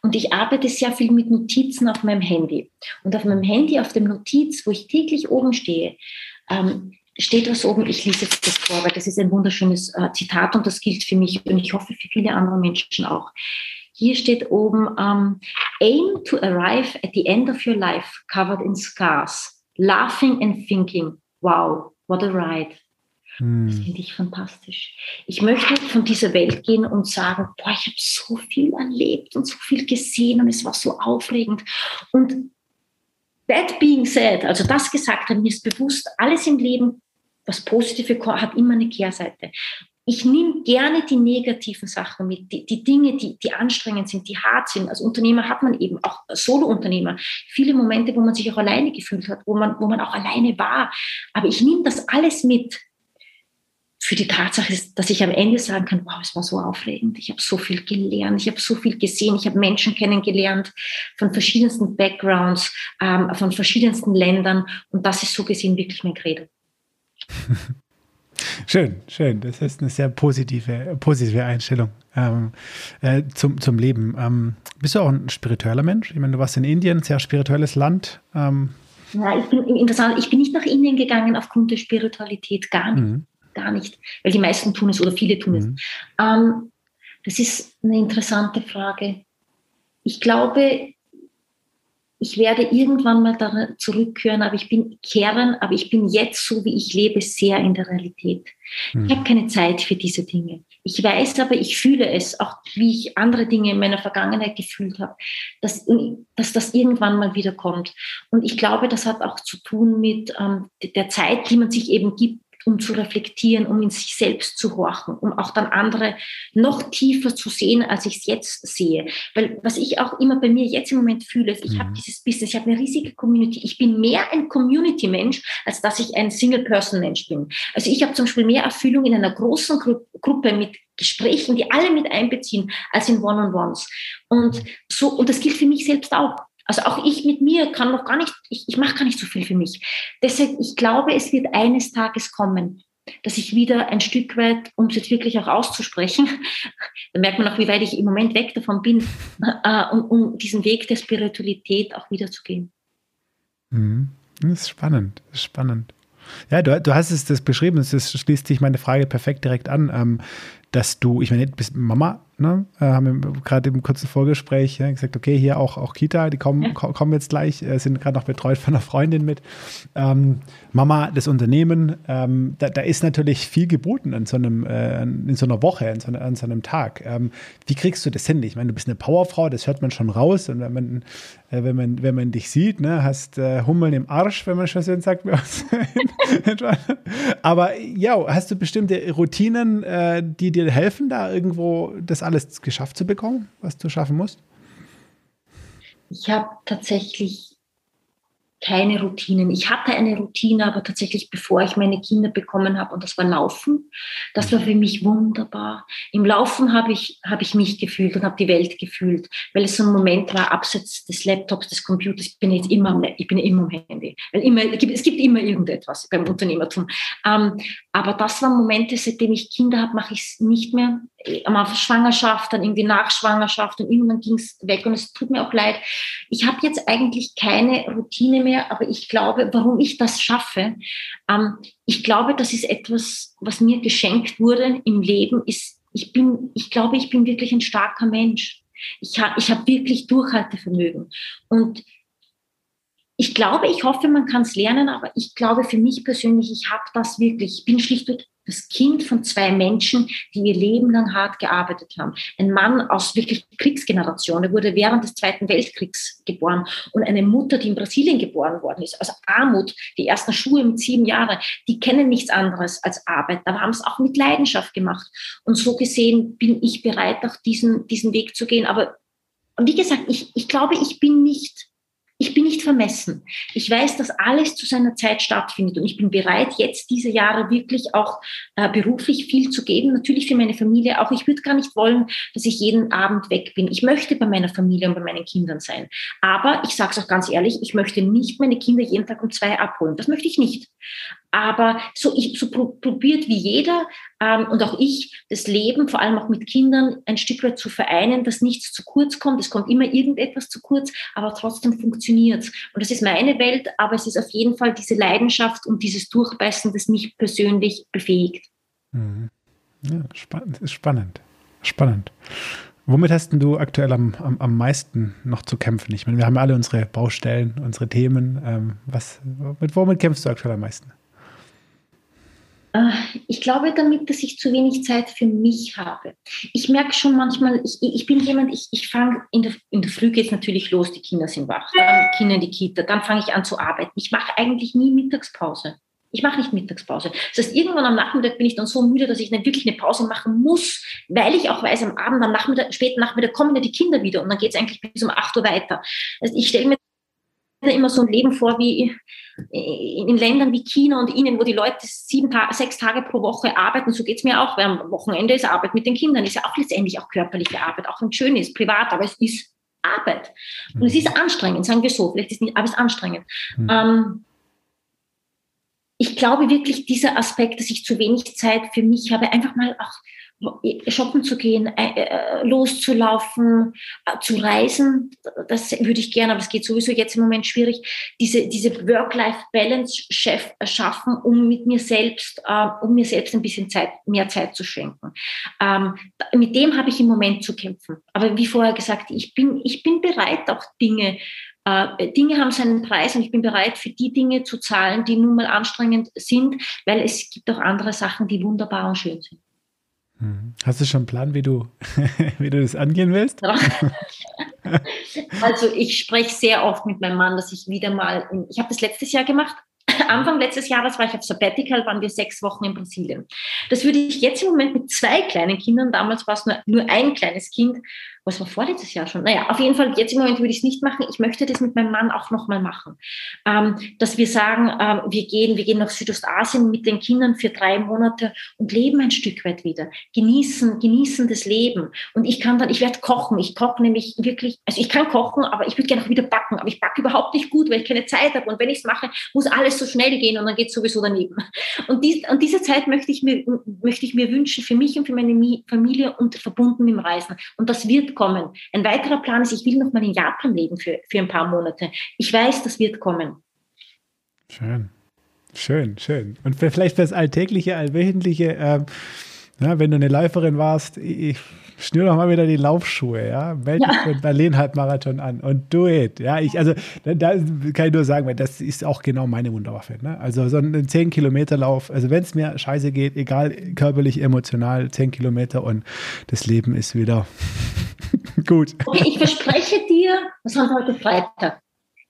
Und ich arbeite sehr viel mit Notizen auf meinem Handy. Und auf meinem Handy, auf dem Notiz, wo ich täglich oben stehe, ähm, steht was oben, ich lese jetzt das vor, weil das ist ein wunderschönes äh, Zitat und das gilt für mich und ich hoffe für viele andere Menschen auch. Hier steht oben, um, aim to arrive at the end of your life covered in scars, laughing and thinking, wow, what a ride. Hm. Das finde ich fantastisch. Ich möchte von dieser Welt gehen und sagen, boah, ich habe so viel erlebt und so viel gesehen und es war so aufregend. Und that being said, also das gesagt haben, mir ist bewusst, alles im Leben das Positive hat immer eine Kehrseite. Ich nehme gerne die negativen Sachen mit, die, die Dinge, die, die anstrengend sind, die hart sind. Als Unternehmer hat man eben auch Solo-Unternehmer viele Momente, wo man sich auch alleine gefühlt hat, wo man, wo man auch alleine war. Aber ich nehme das alles mit für die Tatsache, dass ich am Ende sagen kann, wow, es war so aufregend. Ich habe so viel gelernt, ich habe so viel gesehen, ich habe Menschen kennengelernt von verschiedensten Backgrounds, ähm, von verschiedensten Ländern. Und das ist so gesehen wirklich mein Credo. Schön, schön. Das ist eine sehr positive, positive Einstellung ähm, äh, zum, zum Leben. Ähm, bist du auch ein spiritueller Mensch? Ich meine, du warst in Indien, sehr spirituelles Land. Ähm. Ja, ich bin interessant. Ich bin nicht nach Indien gegangen aufgrund der Spiritualität, gar nicht. Mhm. Gar nicht. Weil die meisten tun es oder viele tun es. Mhm. Ähm, das ist eine interessante Frage. Ich glaube, ich werde irgendwann mal daran zurückkehren, aber ich bin kehren, aber ich bin jetzt so, wie ich lebe, sehr in der Realität. Mhm. Ich habe keine Zeit für diese Dinge. Ich weiß aber, ich fühle es, auch wie ich andere Dinge in meiner Vergangenheit gefühlt habe, dass, dass das irgendwann mal wieder kommt. Und ich glaube, das hat auch zu tun mit ähm, der Zeit, die man sich eben gibt, um zu reflektieren, um in sich selbst zu horchen, um auch dann andere noch tiefer zu sehen, als ich es jetzt sehe. Weil was ich auch immer bei mir jetzt im Moment fühle, ist, ich mhm. habe dieses Business, ich habe eine riesige Community. Ich bin mehr ein Community-Mensch, als dass ich ein Single-Person-Mensch bin. Also ich habe zum Beispiel mehr Erfüllung in einer großen Gru Gruppe mit Gesprächen, die alle mit einbeziehen, als in One-on-Ones. Und so, und das gilt für mich selbst auch. Also auch ich mit mir kann noch gar nicht, ich, ich mache gar nicht so viel für mich. Deshalb, ich glaube, es wird eines Tages kommen. dass ich wieder ein Stück weit, um es jetzt wirklich auch auszusprechen, da merkt man auch, wie weit ich im Moment weg davon bin, äh, um, um diesen Weg der Spiritualität auch wieder zu gehen. Mhm. Das ist spannend, das ist spannend. Ja, du, du hast es das beschrieben, das schließt sich meine Frage perfekt direkt an, ähm, dass du, ich meine, du bist Mama, ne? Äh, haben wir gerade im kurzen Vorgespräch ja, gesagt, okay, hier auch, auch Kita, die kommen, ja. kommen jetzt gleich, äh, sind gerade noch betreut von einer Freundin mit. Ähm, Mama, das Unternehmen, ähm, da, da, ist natürlich viel geboten an so einem, äh, in so einer Woche, an so, an so einem Tag. Ähm, wie kriegst du das hin? Ich meine, du bist eine Powerfrau, das hört man schon raus. Und wenn man, äh, wenn man, wenn man dich sieht, ne, hast äh, Hummeln im Arsch, wenn man schon so sagt. Aber ja, hast du bestimmte Routinen, äh, die dir helfen, da irgendwo das alles geschafft zu bekommen, was du schaffen musst? Ich habe tatsächlich keine Routinen. Ich hatte eine Routine, aber tatsächlich bevor ich meine Kinder bekommen habe, und das war Laufen. Das war für mich wunderbar. Im Laufen habe ich, habe ich mich gefühlt und habe die Welt gefühlt, weil es so ein Moment war, abseits des Laptops, des Computers, ich bin jetzt immer, ich bin immer am Handy, weil immer, es gibt immer irgendetwas beim Unternehmertum. Ähm, aber das waren Momente, seitdem ich Kinder habe, mache ich es nicht mehr. Am Anfang Schwangerschaft, dann irgendwie nach Schwangerschaft und irgendwann ging es weg und es tut mir auch leid. Ich habe jetzt eigentlich keine Routine mehr, aber ich glaube, warum ich das schaffe, ähm, ich glaube, das ist etwas, was mir geschenkt wurde im Leben, ist, ich bin, ich glaube, ich bin wirklich ein starker Mensch. Ich habe ich hab wirklich Durchhaltevermögen. Und ich glaube, ich hoffe, man kann es lernen, aber ich glaube für mich persönlich, ich habe das wirklich. Ich bin schlichtweg das Kind von zwei Menschen, die ihr Leben lang hart gearbeitet haben. Ein Mann aus wirklich Kriegsgeneration, der wurde während des Zweiten Weltkriegs geboren und eine Mutter, die in Brasilien geboren worden ist, also Armut, die ersten Schuhe mit sieben Jahren, die kennen nichts anderes als Arbeit, aber haben es auch mit Leidenschaft gemacht. Und so gesehen bin ich bereit, auch diesen, diesen Weg zu gehen. Aber wie gesagt, ich, ich glaube, ich bin nicht ich bin nicht vermessen. Ich weiß, dass alles zu seiner Zeit stattfindet und ich bin bereit, jetzt diese Jahre wirklich auch äh, beruflich viel zu geben. Natürlich für meine Familie auch. Ich würde gar nicht wollen, dass ich jeden Abend weg bin. Ich möchte bei meiner Familie und bei meinen Kindern sein. Aber ich sage es auch ganz ehrlich, ich möchte nicht meine Kinder jeden Tag um zwei abholen. Das möchte ich nicht. Aber so, ich, so probiert wie jeder ähm, und auch ich, das Leben, vor allem auch mit Kindern, ein Stück weit zu vereinen, dass nichts zu kurz kommt. Es kommt immer irgendetwas zu kurz, aber trotzdem funktioniert es. Und das ist meine Welt, aber es ist auf jeden Fall diese Leidenschaft und dieses Durchbeißen, das mich persönlich befähigt. Mhm. Ja, spannend, ist spannend. Spannend. Womit hast du aktuell am, am, am meisten noch zu kämpfen? Ich meine, wir haben alle unsere Baustellen, unsere Themen. Ähm, was, mit womit kämpfst du aktuell am meisten? Äh, ich glaube damit, dass ich zu wenig Zeit für mich habe. Ich merke schon manchmal, ich, ich bin jemand, ich, ich fange in der, in der Früh geht es natürlich los, die Kinder sind wach, dann Kinder in die Kita, dann fange ich an zu arbeiten. Ich mache eigentlich nie Mittagspause. Ich mache nicht Mittagspause. Das heißt, irgendwann am Nachmittag bin ich dann so müde, dass ich nicht wirklich eine Pause machen muss, weil ich auch weiß, am Abend, am Nachmittag, späten Nachmittag kommen ja die Kinder wieder und dann geht es eigentlich bis um 8 Uhr weiter. Also ich stelle mir immer so ein Leben vor wie in Ländern wie China und Ihnen, wo die Leute sieben sechs Tage pro Woche arbeiten. So geht es mir auch, weil am Wochenende ist Arbeit mit den Kindern, ist ja auch letztendlich auch körperliche Arbeit, auch wenn es schön ist, privat, aber es ist Arbeit. Und es ist anstrengend, sagen wir so, vielleicht ist es nicht, aber es ist anstrengend. Mhm. Ähm, ich glaube wirklich, dieser Aspekt, dass ich zu wenig Zeit für mich habe, einfach mal auch shoppen zu gehen, äh, äh, loszulaufen, äh, zu reisen, das würde ich gerne, aber es geht sowieso jetzt im Moment schwierig, diese, diese Work-Life-Balance schaffen, um mit mir selbst, um mir selbst ein bisschen Zeit, mehr Zeit zu schenken. Ähm, mit dem habe ich im Moment zu kämpfen. Aber wie vorher gesagt, ich bin, ich bin bereit, auch Dinge Dinge haben seinen Preis und ich bin bereit, für die Dinge zu zahlen, die nun mal anstrengend sind, weil es gibt auch andere Sachen, die wunderbar und schön sind. Mhm. Hast du schon einen Plan, wie du, wie du das angehen willst? also ich spreche sehr oft mit meinem Mann, dass ich wieder mal, ich habe das letztes Jahr gemacht, Anfang letztes Jahres war ich auf Sabbatical, waren wir sechs Wochen in Brasilien. Das würde ich jetzt im Moment mit zwei kleinen Kindern, damals war es nur, nur ein kleines Kind, was war vorletztes Jahr schon? Naja, auf jeden Fall, jetzt im Moment würde ich es nicht machen. Ich möchte das mit meinem Mann auch nochmal machen. Ähm, dass wir sagen, ähm, wir gehen, wir gehen nach Südostasien mit den Kindern für drei Monate und leben ein Stück weit wieder. Genießen, genießen das Leben. Und ich kann dann, ich werde kochen. Ich koche nämlich wirklich, also ich kann kochen, aber ich würde gerne auch wieder backen. Aber ich backe überhaupt nicht gut, weil ich keine Zeit habe. Und wenn ich es mache, muss alles so schnell gehen und dann geht es sowieso daneben. Und, dies, und diese Zeit möchte ich, mir, möchte ich mir wünschen für mich und für meine Familie und verbunden mit dem Reisen. Und das wird kommen. Ein weiterer Plan ist, ich will noch mal in Japan leben für, für ein paar Monate. Ich weiß, das wird kommen. Schön. Schön, schön. Und vielleicht das Alltägliche, Allwöchentliche, ähm, ja, wenn du eine Läuferin warst, ich schnür doch mal wieder die Laufschuhe, ja, melde dich ja. für den Berlin-Halbmarathon an und do it. Ja, ich, also da, da, kann ich nur sagen, das ist auch genau meine Wunderwaffe. Ne? Also so ein 10-Kilometer-Lauf, also wenn es mir scheiße geht, egal körperlich, emotional, 10 Kilometer und das Leben ist wieder gut. Okay, ich verspreche dir, was haben wir heute Freitag?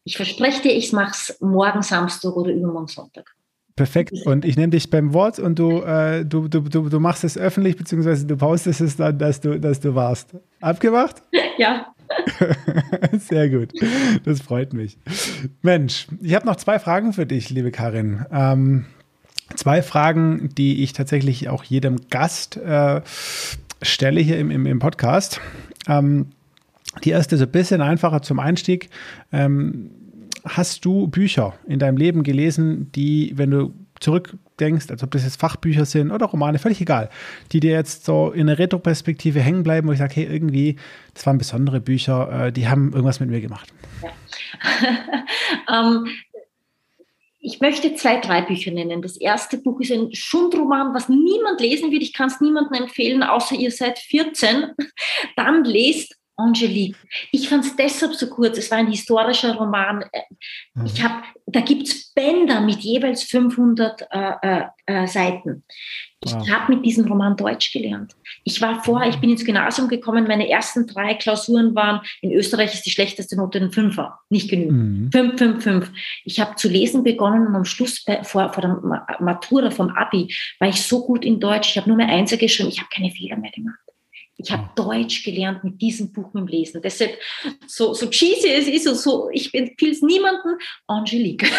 Ich verspreche dir, ich mache es morgen Samstag oder übermorgen Sonntag. Perfekt. Und ich nehme dich beim Wort und du, äh, du, du, du, du machst es öffentlich, beziehungsweise du postest es dann, dass du, dass du warst. Abgemacht? Ja. Sehr gut. Das freut mich. Mensch, ich habe noch zwei Fragen für dich, liebe Karin. Ähm, zwei Fragen, die ich tatsächlich auch jedem Gast äh, stelle hier im, im, im Podcast. Ähm, die erste ist ein bisschen einfacher zum Einstieg. Ähm, hast du Bücher in deinem Leben gelesen, die, wenn du zurückdenkst, als ob das jetzt Fachbücher sind oder Romane, völlig egal, die dir jetzt so in der Retroperspektive hängen bleiben, wo ich sage, hey, irgendwie, das waren besondere Bücher, äh, die haben irgendwas mit mir gemacht? Ja. um, ähm, ich möchte zwei, drei Bücher nennen. Das erste Buch ist ein Schundroman, was niemand lesen wird. Ich kann es niemandem empfehlen, außer ihr seid 14. Dann lest Angelique. Ich fand es deshalb so kurz. Es war ein historischer Roman. Mhm. Ich habe, da gibt es Bänder mit jeweils 500 äh, äh, äh, Seiten. Ich wow. habe mit diesem Roman Deutsch gelernt. Ich war vorher, ich bin ins Gymnasium gekommen, meine ersten drei Klausuren waren, in Österreich ist die schlechteste Note ein Fünfer, nicht genügend. Mhm. Fünf, fünf, fünf. Ich habe zu lesen begonnen und am Schluss bei, vor, vor der Matura vom Abi war ich so gut in Deutsch, ich habe nur mehr Einser geschrieben, ich habe keine Fehler mehr gemacht. Ich habe oh. Deutsch gelernt mit diesem Buch mit dem Lesen. Deshalb, so, so cheesy es ist und so, ich empfehle es niemandem, Angelique.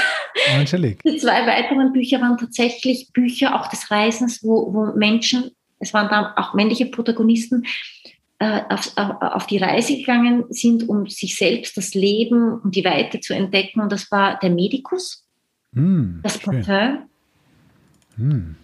Angelique. Die zwei weiteren Bücher waren tatsächlich Bücher auch des Reisens, wo, wo Menschen, es waren dann auch männliche Protagonisten, äh, auf, auf, die Reise gegangen sind, um sich selbst, das Leben und die Weite zu entdecken. Und das war der Medikus, mm, das Parfum. Mm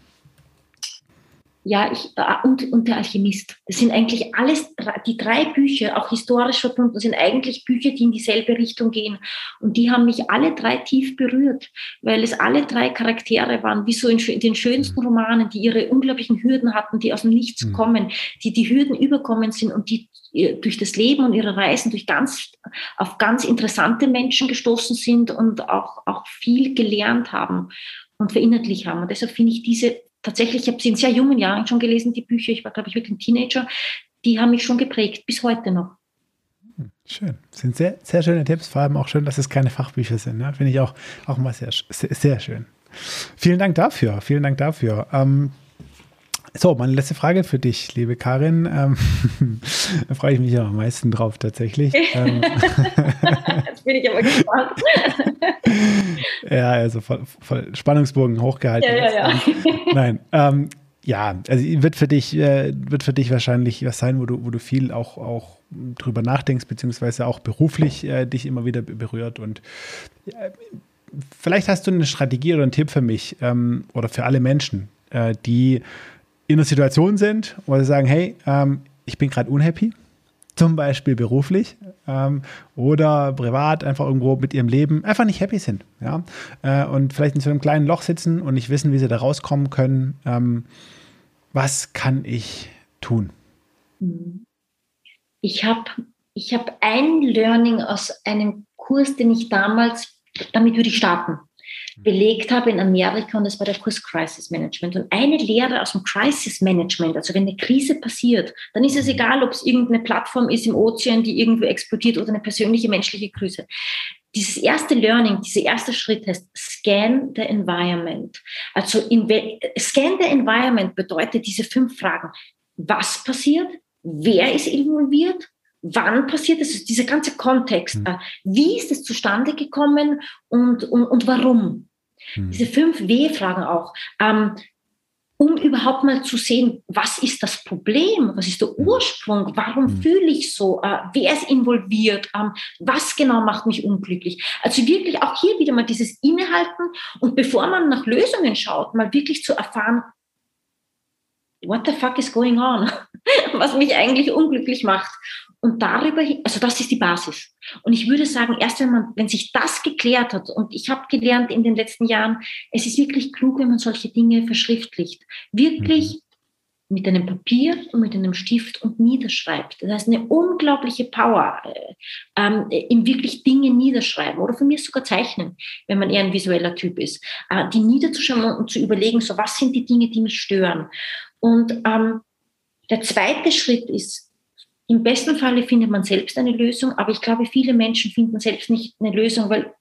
ja, ich, äh, und, und der Alchemist. Das sind eigentlich alles, die drei Bücher, auch historisch verbunden, sind eigentlich Bücher, die in dieselbe Richtung gehen. Und die haben mich alle drei tief berührt, weil es alle drei Charaktere waren, wie so in, den schönsten mhm. Romanen, die ihre unglaublichen Hürden hatten, die aus dem Nichts mhm. kommen, die die Hürden überkommen sind und die äh, durch das Leben und ihre Reisen durch ganz, auf ganz interessante Menschen gestoßen sind und auch, auch viel gelernt haben und verinnerlicht haben. Und deshalb finde ich diese tatsächlich, ich habe sie in sehr jungen Jahren schon gelesen, die Bücher, ich war, glaube ich, wirklich ein Teenager, die haben mich schon geprägt, bis heute noch. Hm, schön. Das sind sehr, sehr schöne Tipps, vor allem auch schön, dass es keine Fachbücher sind. Ne? Finde ich auch, auch mal sehr, sehr, sehr, schön. Vielen Dank dafür. Vielen Dank dafür. Ähm, so, meine letzte Frage für dich, liebe Karin. Ähm, da freue ich mich ja am meisten drauf tatsächlich. Ähm, Jetzt bin ich aber gespannt. ja, also voll, voll Spannungsbogen hochgehalten. Ja, ja, ja. Ähm, nein, ähm, ja, also wird für dich, äh, wird für dich wahrscheinlich was sein, wo du, wo du viel auch, auch drüber nachdenkst, beziehungsweise auch beruflich äh, dich immer wieder berührt. Und äh, vielleicht hast du eine Strategie oder einen Tipp für mich ähm, oder für alle Menschen, äh, die in einer Situation sind, wo sie sagen, hey, ähm, ich bin gerade unhappy, zum Beispiel beruflich ähm, oder privat einfach irgendwo mit ihrem Leben einfach nicht happy sind, ja, äh, und vielleicht in so einem kleinen Loch sitzen und nicht wissen, wie sie da rauskommen können. Ähm, was kann ich tun? Ich habe ich hab ein Learning aus einem Kurs, den ich damals, damit würde ich starten belegt habe in Amerika und das war der Kurs Crisis Management. Und eine Lehre aus dem Crisis Management, also wenn eine Krise passiert, dann ist es egal, ob es irgendeine Plattform ist im Ozean, die irgendwo explodiert oder eine persönliche menschliche Krise. Dieses erste Learning, dieser erste Schritt heißt Scan the Environment. Also in, Scan the Environment bedeutet diese fünf Fragen. Was passiert? Wer ist involviert? Wann passiert es, dieser ganze Kontext, mhm. äh, wie ist es zustande gekommen und, und, und warum? Mhm. Diese fünf W-Fragen auch. Ähm, um überhaupt mal zu sehen, was ist das Problem, was ist der mhm. Ursprung, warum mhm. fühle ich so, äh, wer ist involviert, ähm, was genau macht mich unglücklich. Also wirklich auch hier wieder mal dieses Innehalten und bevor man nach Lösungen schaut, mal wirklich zu erfahren, what the fuck is going on, was mich eigentlich unglücklich macht. Und darüber, also das ist die Basis. Und ich würde sagen, erst wenn man, wenn sich das geklärt hat, und ich habe gelernt in den letzten Jahren, es ist wirklich klug, wenn man solche Dinge verschriftlicht. Wirklich mhm. mit einem Papier und mit einem Stift und niederschreibt. Das heißt, eine unglaubliche Power äh, ähm, im wirklich Dinge niederschreiben oder von mir sogar zeichnen, wenn man eher ein visueller Typ ist. Äh, die niederzuschauen und zu überlegen, so was sind die Dinge, die mich stören. Und ähm, der zweite Schritt ist, im besten Falle findet man selbst eine Lösung, aber ich glaube, viele Menschen finden selbst nicht eine Lösung, weil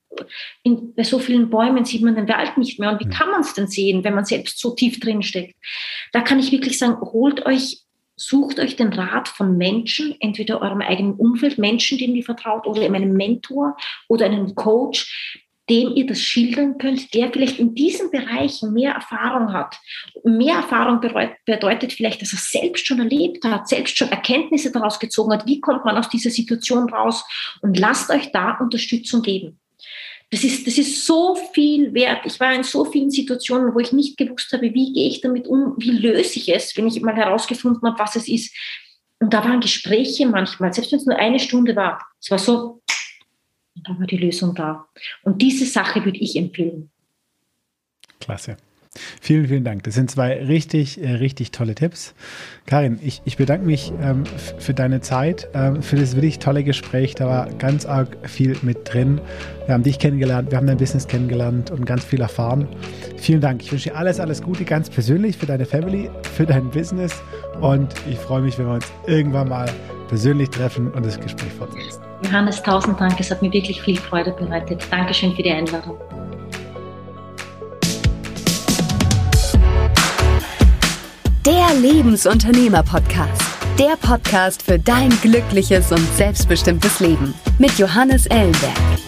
in, bei so vielen Bäumen sieht man den Wald nicht mehr. Und wie hm. kann man es denn sehen, wenn man selbst so tief drin steckt? Da kann ich wirklich sagen, holt euch, sucht euch den Rat von Menschen, entweder eurem eigenen Umfeld, Menschen, denen ihr vertraut, oder einem Mentor oder einem Coach, dem ihr das schildern könnt, der vielleicht in diesen Bereichen mehr Erfahrung hat. Mehr Erfahrung bedeutet vielleicht, dass er selbst schon erlebt hat, selbst schon Erkenntnisse daraus gezogen hat. Wie kommt man aus dieser Situation raus? Und lasst euch da Unterstützung geben. Das ist, das ist so viel wert. Ich war in so vielen Situationen, wo ich nicht gewusst habe, wie gehe ich damit um, wie löse ich es, wenn ich mal herausgefunden habe, was es ist. Und da waren Gespräche manchmal, selbst wenn es nur eine Stunde war. Es war so, dann war die Lösung da. Und diese Sache würde ich empfehlen. Klasse. Vielen, vielen Dank. Das sind zwei richtig, äh, richtig tolle Tipps. Karin, ich, ich bedanke mich ähm, für deine Zeit, ähm, für das wirklich tolle Gespräch. Da war ganz arg viel mit drin. Wir haben dich kennengelernt, wir haben dein Business kennengelernt und ganz viel erfahren. Vielen Dank. Ich wünsche dir alles, alles Gute, ganz persönlich für deine Family, für dein Business. Und ich freue mich, wenn wir uns irgendwann mal persönlich treffen und das Gespräch fortsetzen. Johannes, tausend Dank. Es hat mir wirklich viel Freude bereitet. Dankeschön für die Einladung. Der Lebensunternehmer-Podcast. Der Podcast für dein glückliches und selbstbestimmtes Leben mit Johannes Ellenberg.